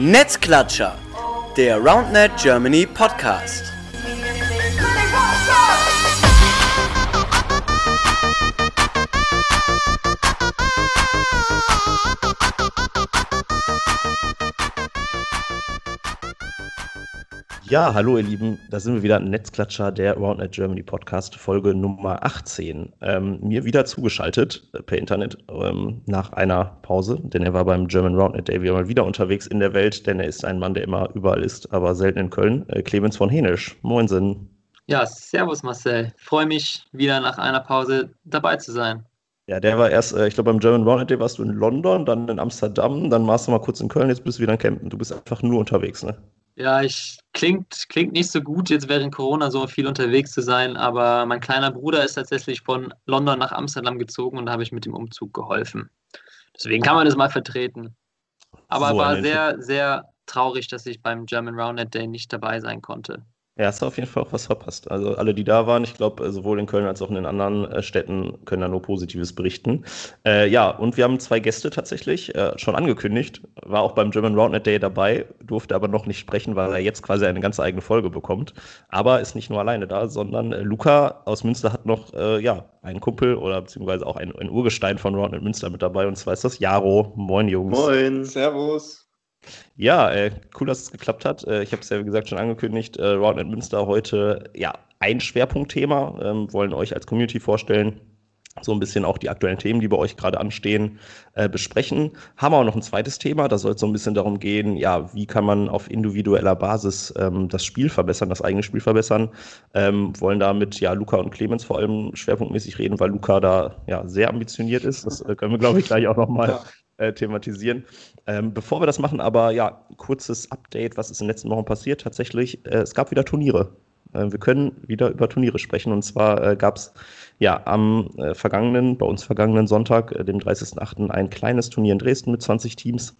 Netzklatscher, der RoundNet Germany Podcast. Ja, hallo ihr Lieben, da sind wir wieder, Netzklatscher, der RoundNet Germany Podcast, Folge Nummer 18. Ähm, mir wieder zugeschaltet äh, per Internet ähm, nach einer Pause, denn er war beim German RoundNet Day wieder mal wieder unterwegs in der Welt, denn er ist ein Mann, der immer überall ist, aber selten in Köln. Äh, Clemens von Henisch, moinsen. Ja, servus Marcel, freue mich wieder nach einer Pause dabei zu sein. Ja, der war erst, äh, ich glaube, beim German RoundNet Day warst du in London, dann in Amsterdam, dann warst du mal kurz in Köln, jetzt bist du wieder in Campen. Du bist einfach nur unterwegs, ne? Ja, ich klingt, klingt nicht so gut, jetzt während Corona so viel unterwegs zu sein, aber mein kleiner Bruder ist tatsächlich von London nach Amsterdam gezogen und da habe ich mit dem Umzug geholfen. Deswegen kann man das mal vertreten. Aber so war sehr, sehr traurig, dass ich beim German Roundnet Day nicht dabei sein konnte. Ja, hast du auf jeden Fall auch was verpasst. Also alle, die da waren, ich glaube, äh, sowohl in Köln als auch in den anderen äh, Städten können da nur Positives berichten. Äh, ja, und wir haben zwei Gäste tatsächlich äh, schon angekündigt. War auch beim German Roundnet Day dabei, durfte aber noch nicht sprechen, weil er jetzt quasi eine ganz eigene Folge bekommt. Aber ist nicht nur alleine da, sondern äh, Luca aus Münster hat noch, äh, ja, einen Kumpel oder beziehungsweise auch ein, ein Urgestein von Roundnet Münster mit dabei. Und zwar ist das Jaro. Moin, Jungs. Moin, Servus. Ja, äh, cool, dass es geklappt hat. Äh, ich habe es ja, wie gesagt, schon angekündigt. Äh, Roundnet Münster heute ja ein Schwerpunktthema. Ähm, wollen euch als Community vorstellen. So ein bisschen auch die aktuellen Themen, die bei euch gerade anstehen, äh, besprechen. Haben wir auch noch ein zweites Thema. Da soll es so ein bisschen darum gehen, ja, wie kann man auf individueller Basis ähm, das Spiel verbessern, das eigene Spiel verbessern. Ähm, wollen da mit ja, Luca und Clemens vor allem schwerpunktmäßig reden, weil Luca da ja sehr ambitioniert ist. Das äh, können wir, glaube ich, gleich auch nochmal äh, thematisieren. Ähm, bevor wir das machen, aber ja, kurzes Update, was ist in den letzten Wochen passiert. Tatsächlich, äh, es gab wieder Turniere. Äh, wir können wieder über Turniere sprechen. Und zwar äh, gab es ja am vergangenen, bei uns vergangenen Sonntag, dem 30.08., ein kleines Turnier in Dresden mit 20 Teams.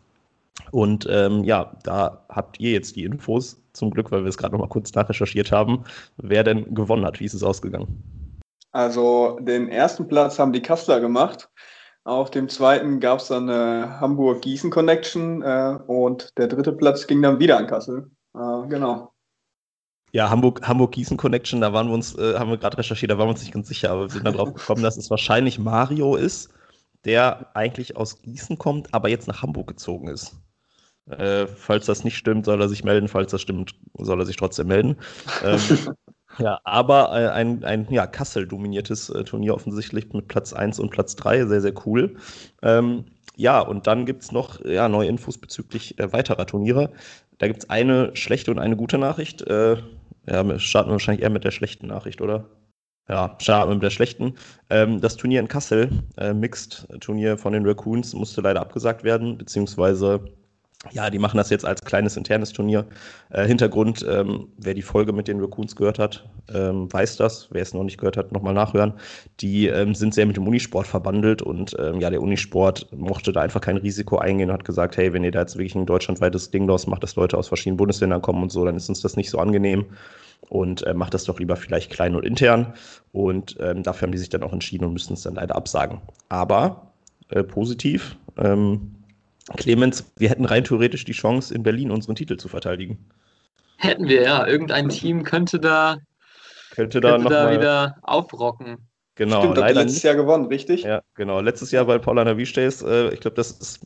Und ähm, ja, da habt ihr jetzt die Infos, zum Glück, weil wir es gerade noch mal kurz nachrecherchiert haben, wer denn gewonnen hat. Wie ist es ausgegangen? Also den ersten Platz haben die Kassler gemacht auf dem zweiten gab es dann eine Hamburg-Gießen-Connection äh, und der dritte Platz ging dann wieder an Kassel. Äh, genau. Ja, Hamburg, Hamburg-Gießen Connection, da waren wir uns, äh, haben wir gerade recherchiert, da waren wir uns nicht ganz sicher, aber wir sind dann drauf gekommen, dass es wahrscheinlich Mario ist, der eigentlich aus Gießen kommt, aber jetzt nach Hamburg gezogen ist. Äh, falls das nicht stimmt, soll er sich melden. Falls das stimmt, soll er sich trotzdem melden. Ähm, Ja, aber äh, ein, ein ja, Kassel-dominiertes äh, Turnier offensichtlich mit Platz 1 und Platz 3, sehr, sehr cool. Ähm, ja, und dann gibt es noch ja, neue Infos bezüglich äh, weiterer Turniere. Da gibt es eine schlechte und eine gute Nachricht. Äh, ja, starten wir wahrscheinlich eher mit der schlechten Nachricht, oder? Ja, starten wir mit der schlechten. Ähm, das Turnier in Kassel, äh, Mixed-Turnier von den Raccoons, musste leider abgesagt werden, beziehungsweise ja, die machen das jetzt als kleines internes Turnier. Äh, Hintergrund, ähm, wer die Folge mit den Raccoons gehört hat, ähm, weiß das. Wer es noch nicht gehört hat, nochmal nachhören. Die ähm, sind sehr mit dem Unisport verbandelt und ähm, ja, der Unisport mochte da einfach kein Risiko eingehen und hat gesagt, hey, wenn ihr da jetzt wirklich ein deutschlandweites Ding draus macht, dass Leute aus verschiedenen Bundesländern kommen und so, dann ist uns das nicht so angenehm und äh, macht das doch lieber vielleicht klein und intern. Und ähm, dafür haben die sich dann auch entschieden und müssen es dann leider absagen. Aber äh, positiv, ähm, Clemens, wir hätten rein theoretisch die Chance, in Berlin unseren Titel zu verteidigen. Hätten wir, ja. Irgendein Team könnte da, könnte da, könnte da wieder aufrocken. Genau, Stimmt, leider letztes Jahr gewonnen, richtig? Ja, genau. Letztes Jahr bei Paula Navistays, äh, ich glaube, das ist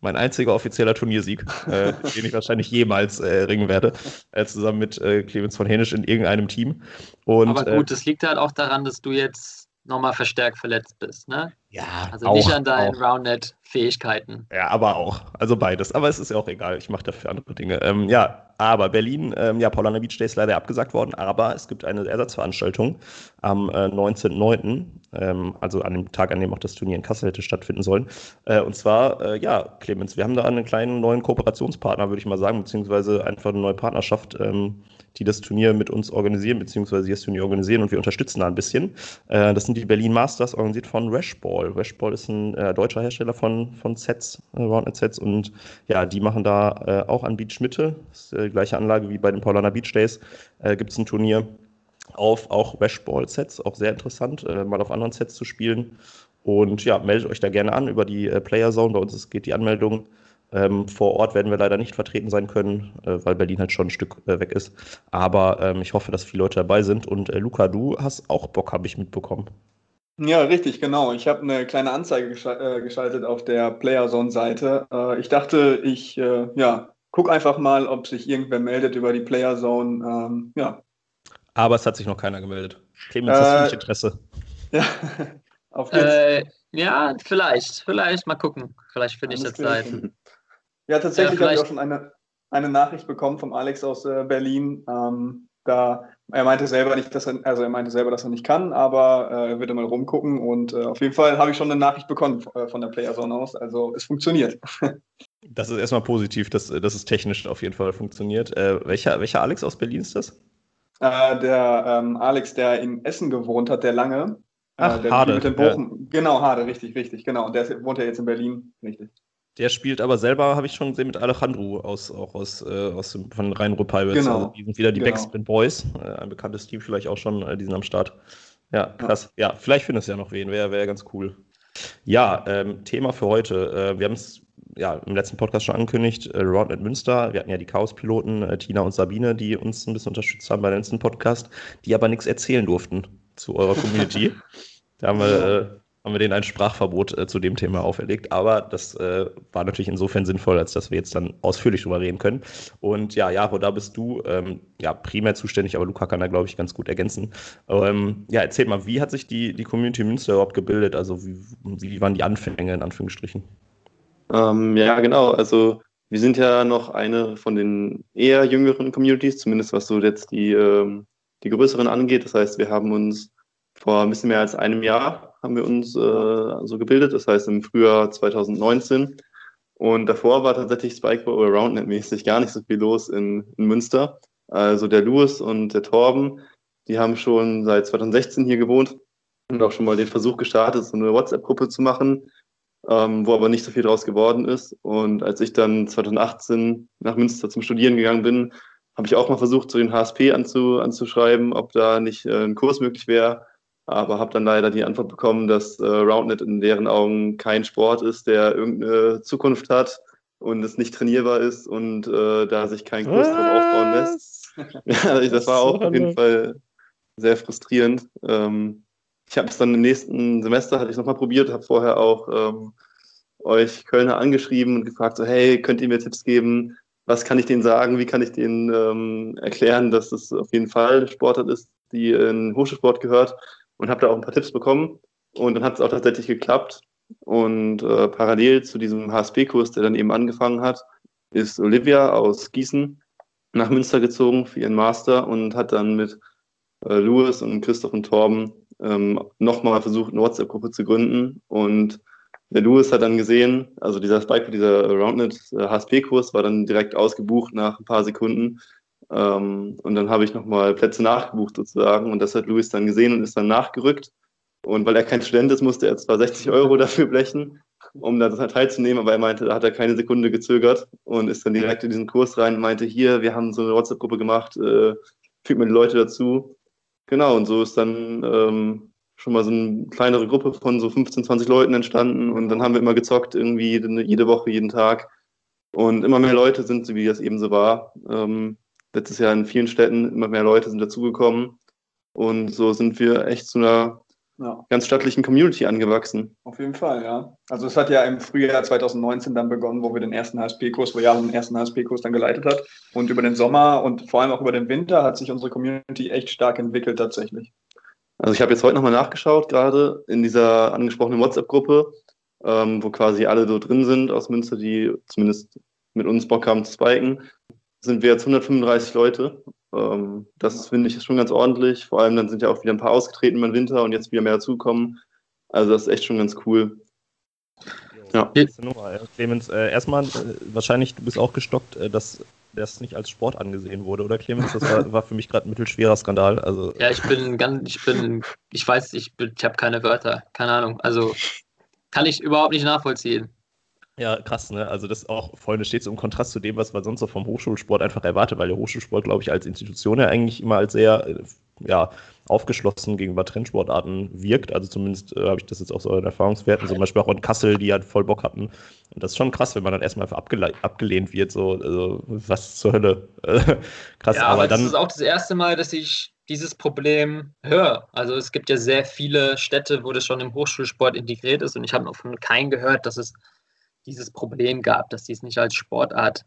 mein einziger offizieller Turniersieg, äh, den ich wahrscheinlich jemals äh, ringen werde, äh, zusammen mit äh, Clemens von Hänisch in irgendeinem Team. Und, Aber gut, äh, das liegt halt auch daran, dass du jetzt nochmal verstärkt verletzt bist, ne? Ja. Also auch, nicht an deinen Roundnet-Fähigkeiten. Ja, aber auch. Also beides. Aber es ist ja auch egal. Ich mache dafür andere Dinge. Ähm, ja, aber Berlin, ähm, ja, Paulana Beach Day ist leider abgesagt worden, aber es gibt eine Ersatzveranstaltung am äh, 19.09., ähm, also an dem Tag, an dem auch das Turnier in Kassel hätte stattfinden sollen. Äh, und zwar, äh, ja, Clemens, wir haben da einen kleinen neuen Kooperationspartner, würde ich mal sagen, beziehungsweise einfach eine neue Partnerschaft. Ähm, die das Turnier mit uns organisieren, beziehungsweise die das Turnier organisieren und wir unterstützen da ein bisschen. Äh, das sind die Berlin Masters, organisiert von Rashball. Rashball ist ein äh, deutscher Hersteller von, von Sets, äh, Roundnet Sets und ja, die machen da äh, auch an Beach Mitte, das ist äh, gleiche Anlage wie bei den Paulana Beach Days, äh, gibt es ein Turnier auf auch Rashball-Sets, auch sehr interessant, mal auf anderen Sets zu spielen. Und ja, meldet euch da gerne an über die Player Zone. Bei uns geht die Anmeldung Ähm, vor Ort werden wir leider nicht vertreten sein können, äh, weil Berlin halt schon ein Stück äh, weg ist. Aber ähm, ich hoffe, dass viele Leute dabei sind. Und äh, Luca, du hast auch Bock, habe ich mitbekommen. Ja, richtig, genau. Ich habe eine kleine Anzeige äh, geschaltet auf der Playerzone-Seite. Äh, ich dachte, ich äh, ja, guck einfach mal, ob sich irgendwer meldet über die Playerzone. Ähm, ja. Aber es hat sich noch keiner gemeldet. Clemens, hast du nicht Interesse? Ja, auf geht's. Äh, ja, vielleicht, vielleicht mal gucken. Vielleicht finde ich das Zeit. Ja, tatsächlich ja, habe ich auch schon eine, eine Nachricht bekommen vom Alex aus äh, Berlin. Ähm, da er meinte selber nicht, dass er, also er meinte selber, dass er nicht kann, aber äh, er würde mal rumgucken und äh, auf jeden Fall habe ich schon eine Nachricht bekommen äh, von der Playerzone aus. Also es funktioniert. Das ist erstmal positiv, dass, dass es technisch auf jeden Fall funktioniert. Äh, welcher, welcher Alex aus Berlin ist das? Äh, der ähm, Alex, der in Essen gewohnt hat, der lange. Äh, Ach, der Hade. Mit den Bochum. Ja. Genau, Hade, richtig, richtig, genau. Und der wohnt ja jetzt in Berlin, richtig. Der spielt aber selber, habe ich schon gesehen, mit Alejandro aus, auch aus, äh, aus dem, von Rhein-Ruhr Pirates. Genau. Also die sind wieder die genau. Backspin Boys, äh, ein bekanntes Team vielleicht auch schon, äh, die sind am Start. Ja, krass. Ja, ja vielleicht findest du ja noch wen, wäre wär ganz cool. Ja, ähm, Thema für heute. Äh, wir haben es ja im letzten Podcast schon angekündigt, äh, Roundnet Münster. Wir hatten ja die Chaos-Piloten, äh, Tina und Sabine, die uns ein bisschen unterstützt haben beim letzten Podcast, die aber nichts erzählen durften zu eurer Community. da haben wir äh, haben wir denen ein Sprachverbot äh, zu dem Thema auferlegt. Aber das äh, war natürlich insofern sinnvoll, als dass wir jetzt dann ausführlich drüber reden können. Und ja, Jaro, da bist du ähm, ja primär zuständig, aber Luca kann da, glaube ich, ganz gut ergänzen. Ähm, ja, erzähl mal, wie hat sich die, die Community Münster überhaupt gebildet? Also wie, wie waren die Anfänge in Anführungsstrichen? Ähm, ja, genau. Also wir sind ja noch eine von den eher jüngeren Communities, zumindest was so jetzt die, ähm, die größeren angeht. Das heißt, wir haben uns vor ein bisschen mehr als einem Jahr haben wir uns äh, so gebildet, das heißt im Frühjahr 2019. Und davor war tatsächlich Spikeball oder Roundnet-mäßig gar nicht so viel los in, in Münster. Also der Louis und der Torben, die haben schon seit 2016 hier gewohnt und auch schon mal den Versuch gestartet, so eine WhatsApp-Gruppe zu machen, ähm, wo aber nicht so viel draus geworden ist. Und als ich dann 2018 nach Münster zum Studieren gegangen bin, habe ich auch mal versucht, so den HSP anzu, anzuschreiben, ob da nicht äh, ein Kurs möglich wäre aber habe dann leider die Antwort bekommen, dass äh, Roundnet in deren Augen kein Sport ist, der irgendeine Zukunft hat und es nicht trainierbar ist und äh, da sich kein Kurs drauf aufbauen lässt. ja, das war auch auf jeden Fall sehr frustrierend. Ähm, ich habe es dann im nächsten Semester, hatte ich nochmal probiert, habe vorher auch ähm, euch Kölner angeschrieben und gefragt, so hey, könnt ihr mir Tipps geben? Was kann ich denen sagen? Wie kann ich denen ähm, erklären, dass es auf jeden Fall Sportart ist, die in Hochschulsport gehört? Und habe da auch ein paar Tipps bekommen. Und dann hat es auch tatsächlich geklappt. Und äh, parallel zu diesem HSP-Kurs, der dann eben angefangen hat, ist Olivia aus Gießen nach Münster gezogen für ihren Master und hat dann mit äh, Louis und Christoph und Torben ähm, nochmal versucht, eine WhatsApp-Gruppe zu gründen. Und der Louis hat dann gesehen, also dieser Spike, dieser Roundnet HSP-Kurs war dann direkt ausgebucht nach ein paar Sekunden. Ähm, und dann habe ich nochmal Plätze nachgebucht sozusagen. Und das hat Luis dann gesehen und ist dann nachgerückt. Und weil er kein Student ist, musste er zwar 60 Euro dafür blechen, um da teilzunehmen, aber er meinte, da hat er keine Sekunde gezögert und ist dann direkt in diesen Kurs rein und meinte, hier, wir haben so eine WhatsApp-Gruppe gemacht, äh, fügt mir die Leute dazu. Genau, und so ist dann ähm, schon mal so eine kleinere Gruppe von so 15, 20 Leuten entstanden und dann haben wir immer gezockt, irgendwie jede Woche, jeden Tag. Und immer mehr Leute sind, so wie das eben so war, ähm, letztes Jahr in vielen Städten immer mehr Leute sind dazugekommen. Und so sind wir echt zu einer ja. ganz stattlichen Community angewachsen. Auf jeden Fall, ja. Also es hat ja im Frühjahr 2019 dann begonnen, wo wir den ersten HSP-Kurs, wo Jaro den ersten HSP-Kurs dann geleitet hat. Und über den Sommer und vor allem auch über den Winter hat sich unsere Community echt stark entwickelt tatsächlich. Also ich habe jetzt heute nochmal nachgeschaut, gerade in dieser angesprochenen WhatsApp-Gruppe, ähm, wo quasi alle so drin sind aus Münster, die zumindest mit uns Bock haben zu spiken sind wir jetzt 135 Leute. Ähm, das finde ich schon ganz ordentlich. Vor allem dann sind ja auch wieder ein paar ausgetreten im Winter und jetzt wieder mehr dazukommen. Also das ist echt schon ganz cool. Ja. Nummer, Clemens, äh, erstmal, äh, wahrscheinlich, du bist auch gestockt, äh, dass das nicht als Sport angesehen wurde, oder Clemens? Das war, war für mich gerade ein mittelschwerer Skandal. Also. Ja, ich bin ganz, ich bin, ich weiß, ich, ich habe keine Wörter, keine Ahnung. Also kann ich überhaupt nicht nachvollziehen. Ja, krass, ne? Also das auch, Freunde, steht so im Kontrast zu dem, was man sonst so vom Hochschulsport einfach erwartet, weil der Hochschulsport, glaube ich, als Institution ja eigentlich immer als sehr, äh, ja, aufgeschlossen gegenüber Trendsportarten wirkt. Also zumindest äh, habe ich das jetzt auch so in Erfahrungswerten, zum Beispiel auch in Kassel, die halt voll Bock hatten. Und das ist schon krass, wenn man dann erstmal abgele abgelehnt wird, so, also, was zur Hölle. krass, ja, aber, aber dann. Das ist auch das erste Mal, dass ich dieses Problem höre. Also es gibt ja sehr viele Städte, wo das schon im Hochschulsport integriert ist und ich habe noch von keinem gehört, dass es dieses Problem gab, dass sie es nicht als Sportart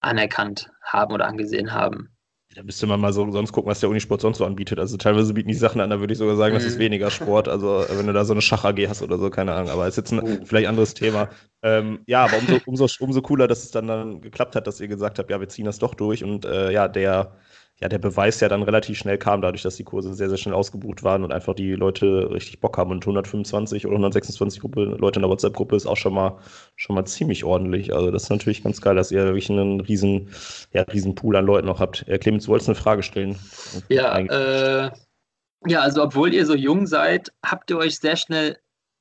anerkannt haben oder angesehen haben. Da müsste man mal so sonst gucken, was der Unisport sonst so anbietet. Also teilweise bieten die Sachen an, da würde ich sogar sagen, mhm. das ist mhm. weniger Sport. Also wenn du da so eine Schach-AG hast oder so, keine Ahnung. Aber ist jetzt ein oh. vielleicht anderes Thema. Ähm, ja, aber umso, umso, umso cooler, dass es dann, dann geklappt hat, dass ihr gesagt habt, ja, wir ziehen das doch durch. Und äh, ja, der ja, der Beweis ja dann relativ schnell kam, dadurch, dass die Kurse sehr, sehr schnell ausgebucht waren und einfach die Leute richtig Bock haben. Und 125 oder 126 Gruppe, Leute in der WhatsApp-Gruppe ist auch schon mal, schon mal ziemlich ordentlich. Also das ist natürlich ganz geil, dass ihr wirklich einen riesen, ja, riesen Pool an Leuten noch habt. Herr Clemens, du wolltest eine Frage stellen. Ja, äh, ja, also obwohl ihr so jung seid, habt ihr euch sehr schnell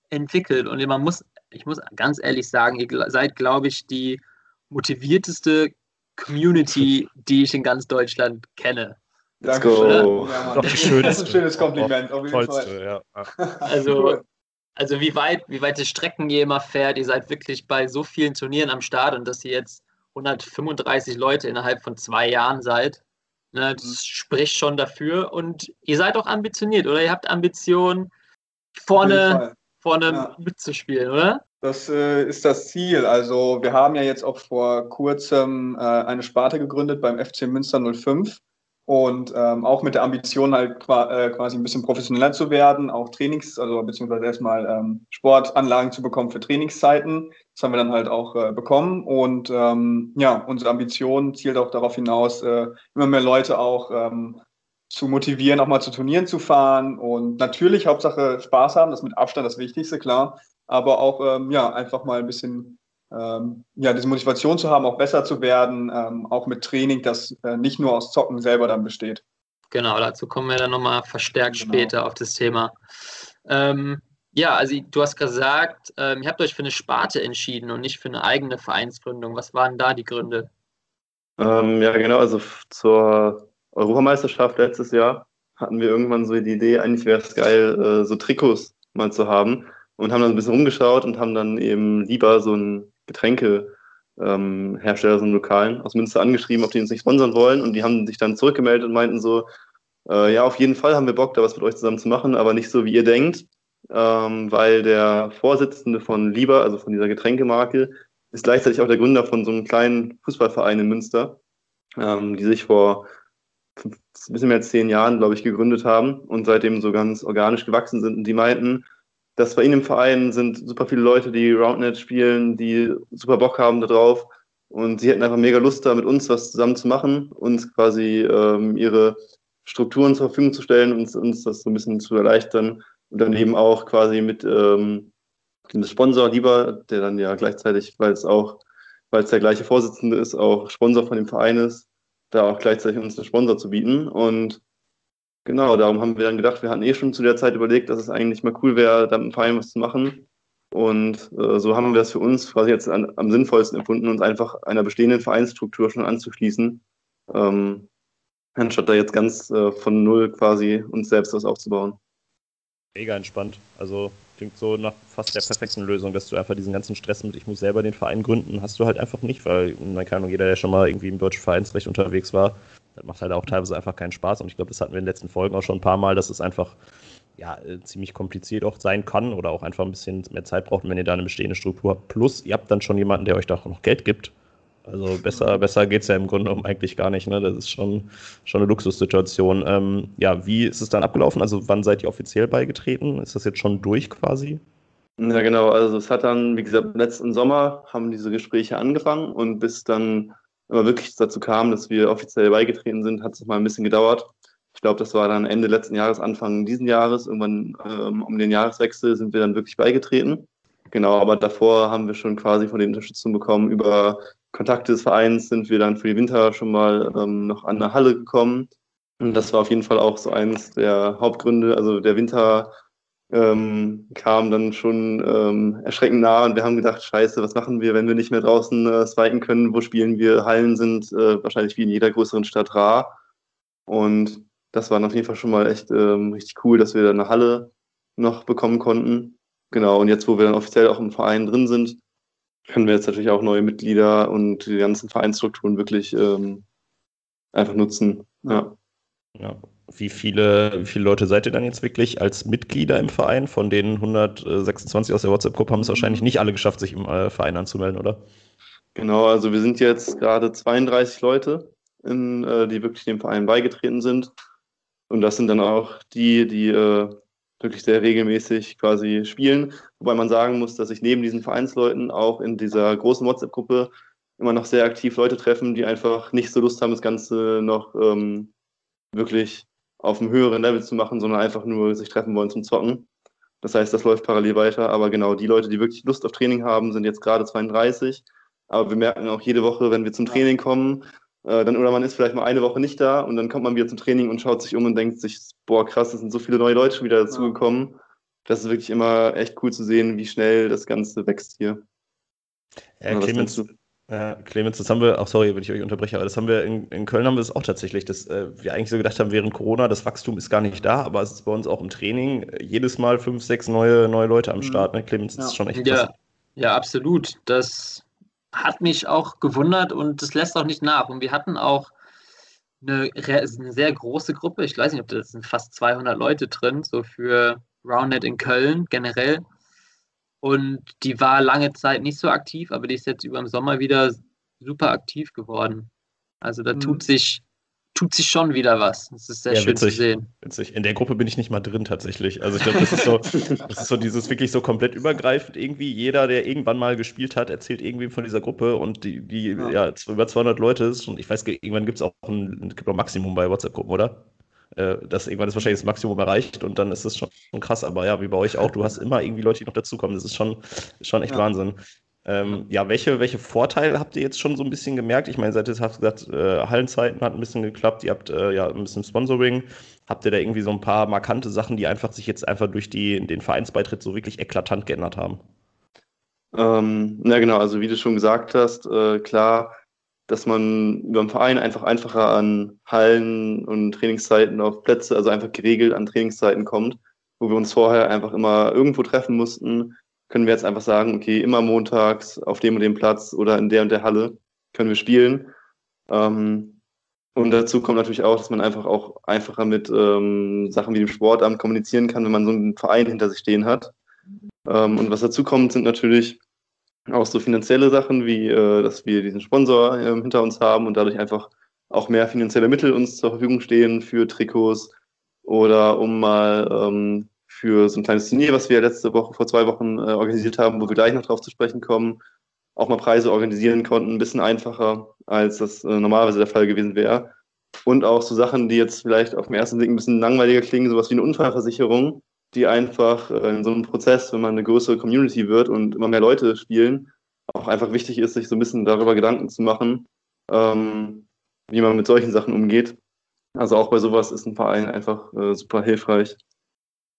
entwickelt. Und man muss, ich muss ganz ehrlich sagen, ihr seid, glaube ich, die motivierteste Community, die ich in ganz Deutschland kenne. Danke. Go. Ja, schön. Das ist ein schönes Kompliment. Auf jeden Tollste, Ja. Also, also wie weit, wie weite Strecken ihr immer fährt, ihr seid wirklich bei so vielen Turnieren am Start und dass ihr jetzt 135 Leute innerhalb von zwei Jahren seid, ne, das mhm. spricht schon dafür. Und ihr seid auch ambitioniert, oder? Ihr habt Ambitionen, vorne, vorne ja. mitzuspielen, oder? Das äh, ist das Ziel. Also wir haben ja jetzt auch vor kurzem äh, eine Sparte gegründet beim FC Münster 05 und ähm, auch mit der Ambition halt äh, quasi ein bisschen professioneller zu werden, auch Trainings, also beziehungsweise erstmal ähm, Sportanlagen zu bekommen für Trainingszeiten. Das haben wir dann halt auch äh, bekommen und ähm, ja, unsere Ambition zielt auch darauf hinaus, äh, immer mehr Leute auch ähm, zu motivieren, auch mal zu Turnieren zu fahren und natürlich Hauptsache Spaß haben, das ist mit Abstand das Wichtigste, klar aber auch ähm, ja, einfach mal ein bisschen ähm, ja, diese Motivation zu haben, auch besser zu werden, ähm, auch mit Training, das äh, nicht nur aus Zocken selber dann besteht. Genau, dazu kommen wir dann nochmal verstärkt genau. später auf das Thema. Ähm, ja, also du hast gesagt, ähm, ihr habt euch für eine Sparte entschieden und nicht für eine eigene Vereinsgründung. Was waren da die Gründe? Ähm, ja, genau, also zur Europameisterschaft letztes Jahr hatten wir irgendwann so die Idee, eigentlich wäre es geil, äh, so Trikots mal zu haben und haben dann ein bisschen rumgeschaut und haben dann eben lieber so einen Getränkehersteller, ähm, so einen Lokalen aus Münster angeschrieben, ob die uns nicht sponsern wollen. Und die haben sich dann zurückgemeldet und meinten so, äh, ja, auf jeden Fall haben wir Bock, da was mit euch zusammen zu machen, aber nicht so, wie ihr denkt, ähm, weil der Vorsitzende von Lieber, also von dieser Getränkemarke, ist gleichzeitig auch der Gründer von so einem kleinen Fußballverein in Münster, ähm, die sich vor bisschen mehr als zehn Jahren, glaube ich, gegründet haben und seitdem so ganz organisch gewachsen sind. Und die meinten, dass bei Ihnen im Verein sind super viele Leute, die Roundnet spielen, die super Bock haben darauf. Und sie hätten einfach mega Lust, da mit uns was zusammen zu machen, uns quasi ähm, ihre Strukturen zur Verfügung zu stellen und uns das so ein bisschen zu erleichtern. Und dann eben auch quasi mit ähm, dem Sponsor lieber, der dann ja gleichzeitig, weil es auch, weil es der gleiche Vorsitzende ist, auch Sponsor von dem Verein ist, da auch gleichzeitig uns einen Sponsor zu bieten. Und Genau, darum haben wir dann gedacht, wir hatten eh schon zu der Zeit überlegt, dass es eigentlich mal cool wäre, da mit dem Verein was zu machen. Und äh, so haben wir es für uns quasi jetzt an, am sinnvollsten empfunden, uns einfach einer bestehenden Vereinsstruktur schon anzuschließen, ähm, anstatt da jetzt ganz äh, von null quasi uns selbst was aufzubauen. Mega entspannt. Also klingt so nach fast der perfekten Lösung, dass du einfach diesen ganzen Stress mit, ich muss selber den Verein gründen, hast du halt einfach nicht, weil, keine Ahnung, jeder, der schon mal irgendwie im deutschen Vereinsrecht unterwegs war, das macht halt auch teilweise einfach keinen Spaß. Und ich glaube, das hatten wir in den letzten Folgen auch schon ein paar Mal, dass es einfach ja, äh, ziemlich kompliziert auch sein kann oder auch einfach ein bisschen mehr Zeit braucht, wenn ihr da eine bestehende Struktur habt. Plus, ihr habt dann schon jemanden, der euch da auch noch Geld gibt. Also besser, besser geht es ja im Grunde genommen eigentlich gar nicht. Ne? Das ist schon, schon eine Luxussituation. Ähm, ja, wie ist es dann abgelaufen? Also wann seid ihr offiziell beigetreten? Ist das jetzt schon durch quasi? Ja, genau. Also es hat dann, wie gesagt, letzten Sommer haben diese Gespräche angefangen und bis dann aber wirklich dazu kam, dass wir offiziell beigetreten sind, hat es mal ein bisschen gedauert. Ich glaube, das war dann Ende letzten Jahres, Anfang diesen Jahres. Irgendwann ähm, um den Jahreswechsel sind wir dann wirklich beigetreten. Genau, aber davor haben wir schon quasi von den Unterstützung bekommen. Über Kontakte des Vereins sind wir dann für die Winter schon mal ähm, noch an der Halle gekommen. Und das war auf jeden Fall auch so eines der Hauptgründe. Also der Winter ähm, kam dann schon ähm, erschreckend nah und wir haben gedacht, scheiße, was machen wir, wenn wir nicht mehr draußen äh, spiken können, wo spielen wir? Hallen sind äh, wahrscheinlich wie in jeder größeren Stadt rar. Und das war auf jeden Fall schon mal echt ähm, richtig cool, dass wir da eine Halle noch bekommen konnten. Genau, und jetzt, wo wir dann offiziell auch im Verein drin sind, können wir jetzt natürlich auch neue Mitglieder und die ganzen Vereinsstrukturen wirklich ähm, einfach nutzen. Ja. ja. Wie viele, wie viele Leute seid ihr dann jetzt wirklich als Mitglieder im Verein? Von den 126 aus der WhatsApp-Gruppe haben es wahrscheinlich nicht alle geschafft, sich im äh, Verein anzumelden, oder? Genau, also wir sind jetzt gerade 32 Leute, in, äh, die wirklich dem Verein beigetreten sind. Und das sind dann auch die, die äh, wirklich sehr regelmäßig quasi spielen. Wobei man sagen muss, dass sich neben diesen Vereinsleuten auch in dieser großen WhatsApp-Gruppe immer noch sehr aktiv Leute treffen, die einfach nicht so Lust haben, das Ganze noch ähm, wirklich auf einem höheren Level zu machen, sondern einfach nur sich treffen wollen zum Zocken. Das heißt, das läuft parallel weiter. Aber genau, die Leute, die wirklich Lust auf Training haben, sind jetzt gerade 32. Aber wir merken auch jede Woche, wenn wir zum Training kommen, äh, dann oder man ist vielleicht mal eine Woche nicht da und dann kommt man wieder zum Training und schaut sich um und denkt sich, boah, krass, es sind so viele neue Leute schon wieder dazugekommen. Das ist wirklich immer echt cool zu sehen, wie schnell das Ganze wächst hier. Ja, Clemens, ja, Clemens, das haben wir, auch sorry, wenn ich euch unterbreche, aber das haben wir in, in Köln haben wir es auch tatsächlich, dass äh, wir eigentlich so gedacht haben, während Corona, das Wachstum ist gar nicht da, aber es ist bei uns auch im Training äh, jedes Mal fünf, sechs neue, neue Leute am mhm. Start. Ne? Clemens, das ja. ist schon echt krass. Ja, ja, absolut. Das hat mich auch gewundert und das lässt auch nicht nach. Und wir hatten auch eine, eine sehr große Gruppe, ich weiß nicht, ob das sind fast 200 Leute drin, so für Roundnet in Köln generell. Und die war lange Zeit nicht so aktiv, aber die ist jetzt über den Sommer wieder super aktiv geworden. Also da mhm. tut sich tut sich schon wieder was. Das ist sehr ja, schön witzig, zu sehen. Witzig. In der Gruppe bin ich nicht mal drin tatsächlich. Also ich glaube, das ist so, das ist so dieses wirklich so komplett übergreifend irgendwie. Jeder, der irgendwann mal gespielt hat, erzählt irgendwie von dieser Gruppe und die, die ja, ja über 200 Leute ist und ich weiß, irgendwann gibt es auch ein, gibt auch Maximum bei WhatsApp-Gruppen, oder? äh, das irgendwann ist wahrscheinlich das Maximum erreicht und dann ist es schon, schon, krass. Aber ja, wie bei euch auch, du hast immer irgendwie Leute, die noch dazukommen. Das ist schon, schon echt ja. Wahnsinn. Ähm, ja, welche, welche Vorteile habt ihr jetzt schon so ein bisschen gemerkt? Ich meine, seit ihr habt gesagt, äh, Hallenzeiten hat ein bisschen geklappt, ihr habt äh, ja ein bisschen Sponsoring. Habt ihr da irgendwie so ein paar markante Sachen, die einfach sich jetzt einfach durch die, den Vereinsbeitritt so wirklich eklatant geändert haben? Ähm, ja, genau, also wie du schon gesagt hast, äh, klar, dass man über den Verein einfach einfacher an Hallen und Trainingszeiten auf Plätze, also einfach geregelt an Trainingszeiten kommt, wo wir uns vorher einfach immer irgendwo treffen mussten, können wir jetzt einfach sagen, okay, immer montags auf dem und dem Platz oder in der und der Halle können wir spielen. Ähm, und dazu kommt natürlich auch, dass man einfach auch einfacher mit ähm, Sachen wie dem Sportamt kommunizieren kann, wenn man so einen Verein hinter sich stehen hat. Ähm, und was dazu kommt, sind natürlich auch so finanzielle Sachen, wie äh, dass wir diesen Sponsor äh, hinter uns haben und dadurch einfach auch mehr finanzielle Mittel uns zur Verfügung stehen für Trikots oder um mal ähm, für so ein kleines Turnier, was wir letzte Woche, vor zwei Wochen äh, organisiert haben, wo wir gleich noch drauf zu sprechen kommen, auch mal Preise organisieren konnten, ein bisschen einfacher, als das äh, normalerweise der Fall gewesen wäre. Und auch so Sachen, die jetzt vielleicht auf den ersten Blick ein bisschen langweiliger klingen, sowas wie eine Unfallversicherung, die einfach äh, in so einem Prozess, wenn man eine größere Community wird und immer mehr Leute spielen, auch einfach wichtig ist, sich so ein bisschen darüber Gedanken zu machen, ähm, wie man mit solchen Sachen umgeht. Also auch bei sowas ist ein Verein einfach äh, super hilfreich.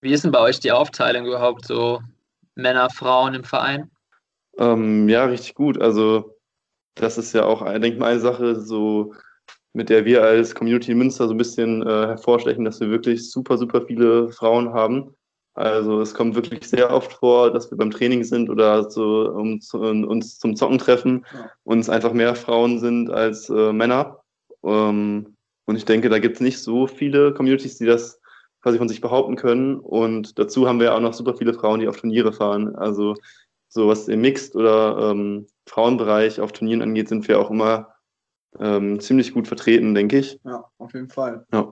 Wie ist denn bei euch die Aufteilung überhaupt so Männer, Frauen im Verein? Ähm, ja, richtig gut. Also das ist ja auch, denke ich mal, eine Sache, so mit der wir als Community in Münster so ein bisschen äh, hervorstechen, dass wir wirklich super, super viele Frauen haben. Also es kommt wirklich sehr oft vor, dass wir beim Training sind oder so um, zu, uns zum Zocken treffen ja. und es einfach mehr Frauen sind als äh, Männer. Ähm, und ich denke, da gibt es nicht so viele Communities, die das quasi von sich behaupten können. Und dazu haben wir auch noch super viele Frauen, die auf Turniere fahren. Also so was im Mixed oder ähm, Frauenbereich auf Turnieren angeht, sind wir auch immer ähm, ziemlich gut vertreten, denke ich. Ja, auf jeden Fall. Ja.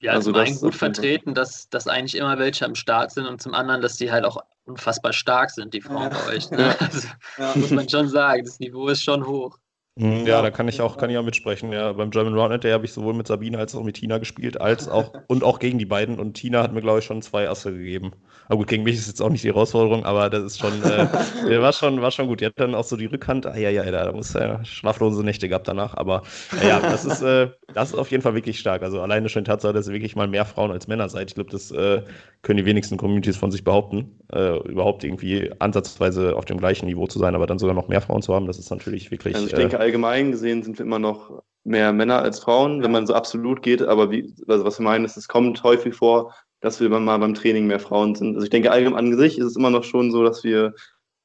Ja, also zum einen gut vertreten, dass, dass eigentlich immer welche am Start sind und zum anderen, dass die halt auch unfassbar stark sind, die Frauen ja. bei euch. Ne? Also, ja. muss man schon sagen, das Niveau ist schon hoch. Mhm, Ja, da kann ich auch, kann ich auch mitsprechen. Ja, beim German Roundnet Day habe ich sowohl mit Sabine als auch mit Tina gespielt, als auch und auch gegen die beiden. Und Tina hat mir, glaube ich, schon zwei Asse gegeben. Aber gut, gegen mich ist jetzt auch nicht die Herausforderung, aber das ist schon, äh, war schon, war schon gut. Die hat dann auch so die Rückhand, ah, ja, ja, da muss er schlaflose Nächte gehabt danach. Aber äh, ja, das ist, äh, das ist auf jeden Fall wirklich stark. Also alleine schon die Tatsache, dass ihr wirklich mal mehr Frauen als Männer seid. Ich glaube, das äh, können die wenigsten Communities von sich behaupten, äh, überhaupt irgendwie ansatzweise auf dem gleichen Niveau zu sein, aber dann sogar noch mehr Frauen zu haben, das ist natürlich wirklich. Also ich denke, äh, allgemein gesehen sind wir immer noch mehr Männer als Frauen, wenn man so absolut geht. Aber wie, also was wir meinen, ist, es kommt häufig vor, dass wir mal beim Training mehr Frauen sind. Also ich denke, allgemein an sich ist es immer noch schon so, dass wir,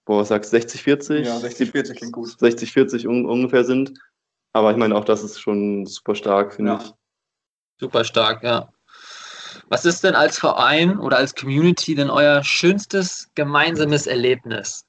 boah, was sagst 60, 40? Ja, 60, 40 klingt gut. 60, 40 un ungefähr sind. Aber ich meine, auch das ist schon super stark, finde Ja. ich. Super stark, ja. Was ist denn als Verein oder als Community denn euer schönstes gemeinsames Erlebnis?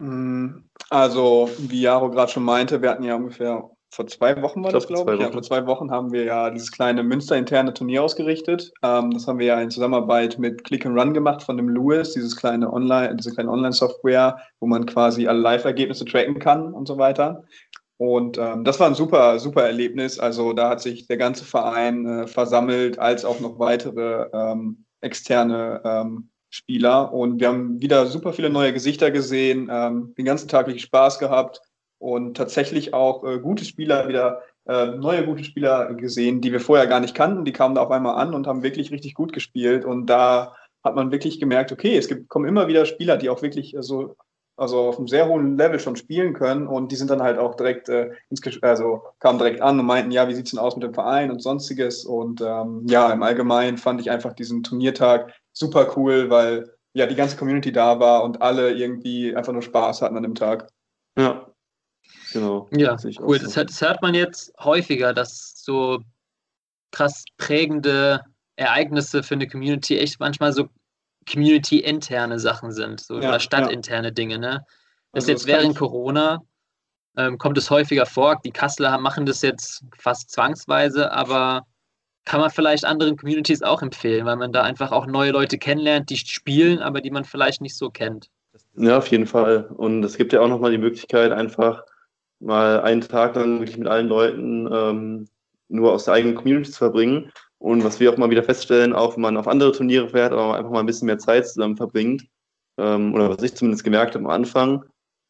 Mm, Also, wie Jaro gerade schon meinte, wir hatten ja ungefähr vor zwei Wochen war Ich das, glaub, glaube ich. zwei Ja, Wochen. vor zwei Wochen haben wir ja dieses kleine Münster-interne Turnier ausgerichtet. Ähm, das haben wir ja in Zusammenarbeit mit Click and Run gemacht von dem Louis, dieses kleine Online, diese kleine Online-Software, wo man quasi alle Live-Ergebnisse tracken kann und so weiter. Und ähm, das war ein super, super Erlebnis. Also da hat sich der ganze Verein äh, versammelt, als auch noch weitere ähm, externe ähm, Spieler. Und wir haben wieder super viele neue Gesichter gesehen, ähm, den ganzen Tag wirklich Spaß gehabt und tatsächlich auch äh, gute Spieler wieder, äh, neue gute Spieler gesehen, die wir vorher gar nicht kannten. Die kamen da auf einmal an und haben wirklich richtig gut gespielt. Und da hat man wirklich gemerkt, okay, es gibt, kommen immer wieder Spieler, die auch wirklich äh, so also auf einem sehr hohen Level schon spielen können und die sind dann halt auch direkt äh, ins Ges also kamen direkt an und meinten, ja, wie sieht's denn aus mit dem Verein und sonstiges und ähm, ja, im Allgemeinen fand ich einfach diesen Turniertag super cool, weil ja die ganze Community da war und alle irgendwie einfach nur Spaß hatten an dem Tag. Ja, genau. Ja, auch cool. so. Das, hört- das hört man jetzt häufiger, dass so krass prägende Ereignisse für eine Community echt manchmal so Community-interne Sachen sind so, Ja, oder stadtinterne Dinge. Ne? Das Also jetzt das während Corona ähm, kommt es häufiger vor. Die Kasseler machen das jetzt fast zwangsweise, aber kann man vielleicht anderen Communities auch empfehlen, weil man da einfach auch neue Leute kennenlernt, die spielen, aber die man vielleicht nicht so kennt. Ja, auf jeden Fall. Und es gibt ja auch nochmal die Möglichkeit, einfach mal einen Tag lang wirklich mit allen Leuten ähm, nur aus der eigenen Community zu verbringen. Und was wir auch mal wieder feststellen, auch wenn man auf andere Turniere fährt, aber einfach mal ein bisschen mehr Zeit zusammen verbringt, ähm, oder was ich zumindest gemerkt habe am Anfang,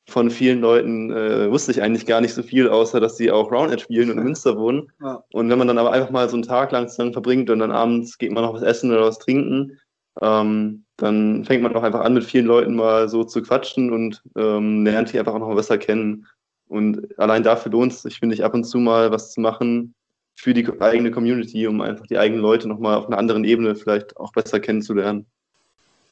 von vielen Leuten äh, wusste ich eigentlich gar nicht so viel, außer dass sie auch Roundhead spielen und in Münster wohnen. Ja. Und wenn man dann aber einfach mal so einen Tag lang zusammen verbringt und dann abends geht man noch was essen oder was trinken, ähm, dann fängt man auch einfach an, mit vielen Leuten mal so zu quatschen und ähm, lernt die einfach auch noch besser kennen. Und allein dafür lohnt es sich, finde ich, ab und zu mal was zu machen für die eigene Community, um einfach die eigenen Leute nochmal auf einer anderen Ebene vielleicht auch besser kennenzulernen.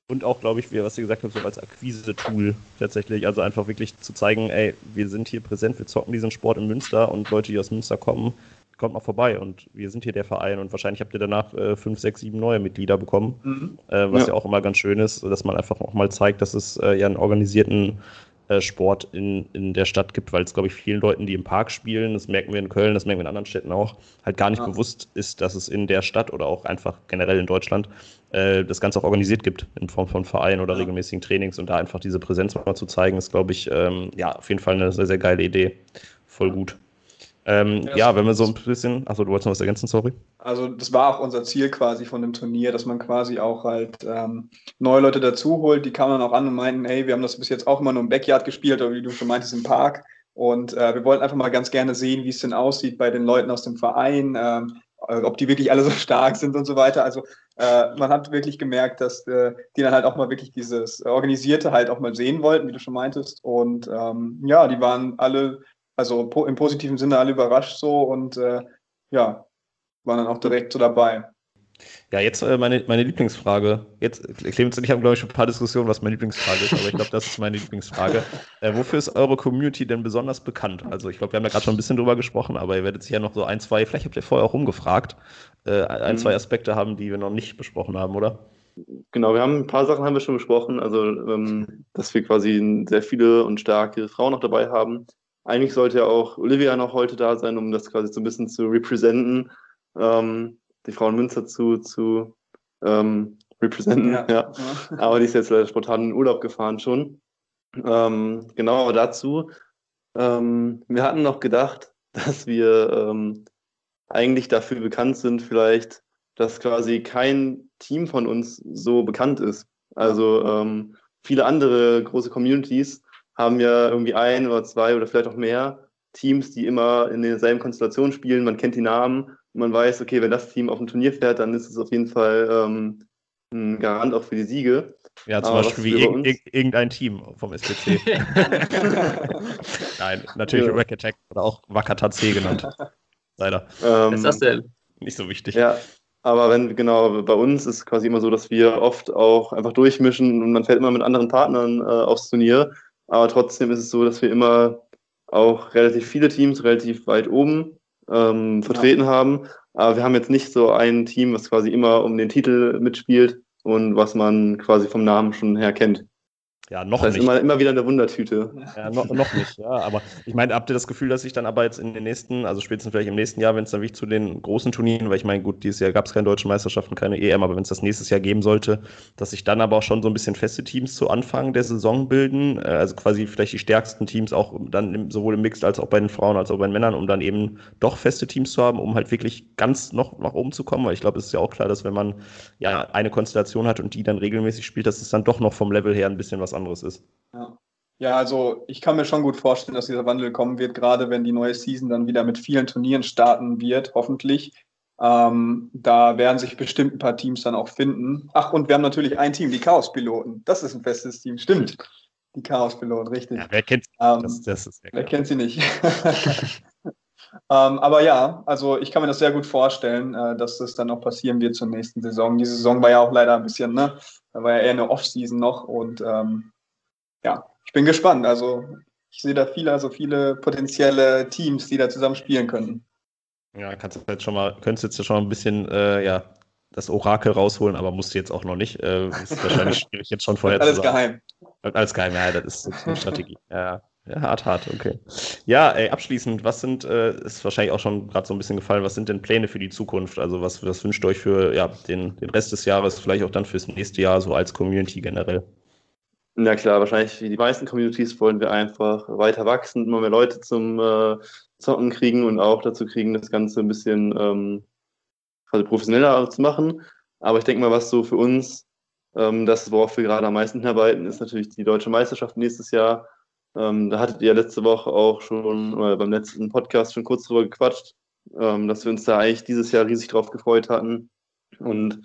Und auch, glaube ich, wie, was ihr gesagt habt, so als Akquise-Tool tatsächlich. Also einfach wirklich zu zeigen, ey, wir sind hier präsent, wir zocken diesen Sport in Münster und Leute, die aus Münster kommen, kommt mal vorbei und wir sind hier der Verein und wahrscheinlich habt ihr danach äh, fünf, sechs, sieben neue Mitglieder bekommen, Mhm. äh, was ja. Ja. auch immer ganz schön ist, dass man einfach auch mal zeigt, dass es äh, ja einen organisierten Sport in, in der Stadt gibt, weil es, glaube ich, vielen Leuten, die im Park spielen, das merken wir in Köln, das merken wir in anderen Städten auch, halt gar nicht Ja. bewusst ist, dass es in der Stadt oder auch einfach generell in Deutschland äh, das Ganze auch organisiert gibt in Form von Vereinen oder Ja. regelmäßigen Trainings und da einfach diese Präsenz mal zu zeigen, ist, glaube ich, ähm, ja, auf jeden Fall eine sehr, sehr geile Idee. Voll gut. Ähm, Ja, ja, wenn wir so ein bisschen, achso, du wolltest noch was ergänzen, sorry. Also das war auch unser Ziel quasi von dem Turnier, dass man quasi auch halt ähm, neue Leute dazu holt. Die kamen dann auch an und meinten, hey, wir haben das bis jetzt auch immer nur im Backyard gespielt, oder wie du schon meintest, im Park. Und äh, wir wollten einfach mal ganz gerne sehen, wie es denn aussieht bei den Leuten aus dem Verein, ähm, äh, ob die wirklich alle so stark sind und so weiter. Also äh, man hat wirklich gemerkt, dass äh, die dann halt auch mal wirklich dieses Organisierte halt auch mal sehen wollten, wie du schon meintest. Und ähm, ja, die waren alle, also po im positiven Sinne alle überrascht so und äh, ja, waren dann auch direkt so dabei. Ja, jetzt äh, meine, meine Lieblingsfrage. Jetzt, Clemens und ich haben, glaube ich, schon ein paar Diskussionen, was meine Lieblingsfrage ist, aber ich glaube, das ist meine Lieblingsfrage. Äh, wofür ist eure Community denn besonders bekannt? Also, ich glaube, wir haben da gerade schon ein bisschen drüber gesprochen, aber ihr werdet sicher noch so ein, zwei, vielleicht habt ihr vorher auch rumgefragt, äh, ein, Mhm. zwei Aspekte haben, die wir noch nicht besprochen haben, oder? Genau, wir haben ein paar Sachen haben wir schon besprochen, also ähm, dass wir quasi sehr viele und starke Frauen noch dabei haben. Eigentlich sollte ja auch Olivia noch heute da sein, um das quasi so ein bisschen zu representen, ähm, die Frauen Münster zu, zu ähm, representen, ja. Ja. Aber die ist jetzt leider spontan in den Urlaub gefahren schon. Ähm, genau, aber dazu Ähm, wir hatten noch gedacht, dass wir ähm, eigentlich dafür bekannt sind, vielleicht, dass quasi kein Team von uns so bekannt ist. Also ähm, viele andere große Communities haben ja irgendwie ein oder zwei oder vielleicht auch mehr Teams, die immer in derselben Konstellation spielen. Man kennt die Namen und man weiß, okay, wenn das Team auf ein Turnier fährt, dann ist es auf jeden Fall ähm, ein Garant auch für die Siege. Ja, zum Aber Beispiel was wie irg irg irgendein Team vom SPC. Nein, natürlich Ja. Rack Attack oder auch Wakata C genannt. Leider. Was ist das denn? Nicht so wichtig. Ja, aber wenn, genau, bei uns ist es quasi immer so, dass wir oft auch einfach durchmischen und man fährt immer mit anderen Partnern äh, aufs Turnier. Aber trotzdem ist es so, dass wir immer auch relativ viele Teams relativ weit oben ähm, vertreten haben. Aber wir haben jetzt nicht so ein Team, was quasi immer um den Titel mitspielt und was man quasi vom Namen schon her kennt. Ja, noch Das heißt nicht. immer, immer wieder eine Wundertüte. Ja, noch, noch nicht, ja. Aber ich meine, habt ihr das Gefühl, dass sich dann aber jetzt in den nächsten, also spätestens vielleicht im nächsten Jahr, wenn es dann wirklich zu den großen Turnieren, weil ich meine, gut, dieses Jahr gab es keine deutschen Meisterschaften, keine EM, aber wenn es das nächstes Jahr geben sollte, dass sich dann aber auch schon so ein bisschen feste Teams zu Anfang der Saison bilden, äh, also quasi vielleicht die stärksten Teams auch dann sowohl im Mixed als auch bei den Frauen als auch bei den Männern, um dann eben doch feste Teams zu haben, um halt wirklich ganz noch nach oben zu kommen, weil ich glaube, es ist ja auch klar, dass wenn man ja eine Konstellation hat und die dann regelmäßig spielt, dass es dann doch noch vom Level her ein bisschen was anderes ist. Ja. ja, also ich kann mir schon gut vorstellen, dass dieser Wandel kommen wird, gerade wenn die neue Season dann wieder mit vielen Turnieren starten wird, hoffentlich. Ähm, da werden sich bestimmt ein paar Teams dann auch finden. Ach, und wir haben natürlich ein Team, die Chaos-Piloten. Das ist ein festes Team, stimmt. Die Chaos-Piloten, richtig. Ja, wer kennt Ähm, das? Das ist Wer kennt sie nicht? ähm, aber ja, also ich kann mir das sehr gut vorstellen, äh, dass das dann auch passieren wird zur nächsten Saison. Die Saison war ja auch leider ein bisschen, ne? Da war ja eher eine Off-Season noch und ähm, ja, ich bin gespannt. Also ich sehe da viele, also viele potenzielle Teams, die da zusammen spielen können. Ja, kannst du jetzt schon mal, könntest jetzt schon mal ein bisschen, äh, ja, das Orakel rausholen, aber musst du jetzt auch noch nicht. Äh, ist wahrscheinlich schwierig jetzt schon vorher Alles zu sagen. geheim. Alles geheim, ja, das ist eine Strategie. Ja, ja, hart, hart, okay. Ja, ey, abschließend, was sind, äh, ist wahrscheinlich auch schon gerade so ein bisschen gefallen, was sind denn Pläne für die Zukunft? Also was, was wünscht ihr euch für ja, den, den Rest des Jahres, vielleicht auch dann fürs nächste Jahr, so als Community generell? Ja klar, wahrscheinlich wie die meisten Communities wollen wir einfach weiter wachsen, immer mehr Leute zum äh, Zocken kriegen und auch dazu kriegen, das Ganze ein bisschen ähm, quasi professioneller zu machen. Aber ich denke mal, was so für uns ähm, das, worauf wir gerade am meisten hinarbeiten, ist natürlich die deutsche Meisterschaft nächstes Jahr. Ähm, da hattet ihr letzte Woche auch schon oder beim letzten Podcast schon kurz drüber gequatscht, ähm, dass wir uns da eigentlich dieses Jahr riesig drauf gefreut hatten und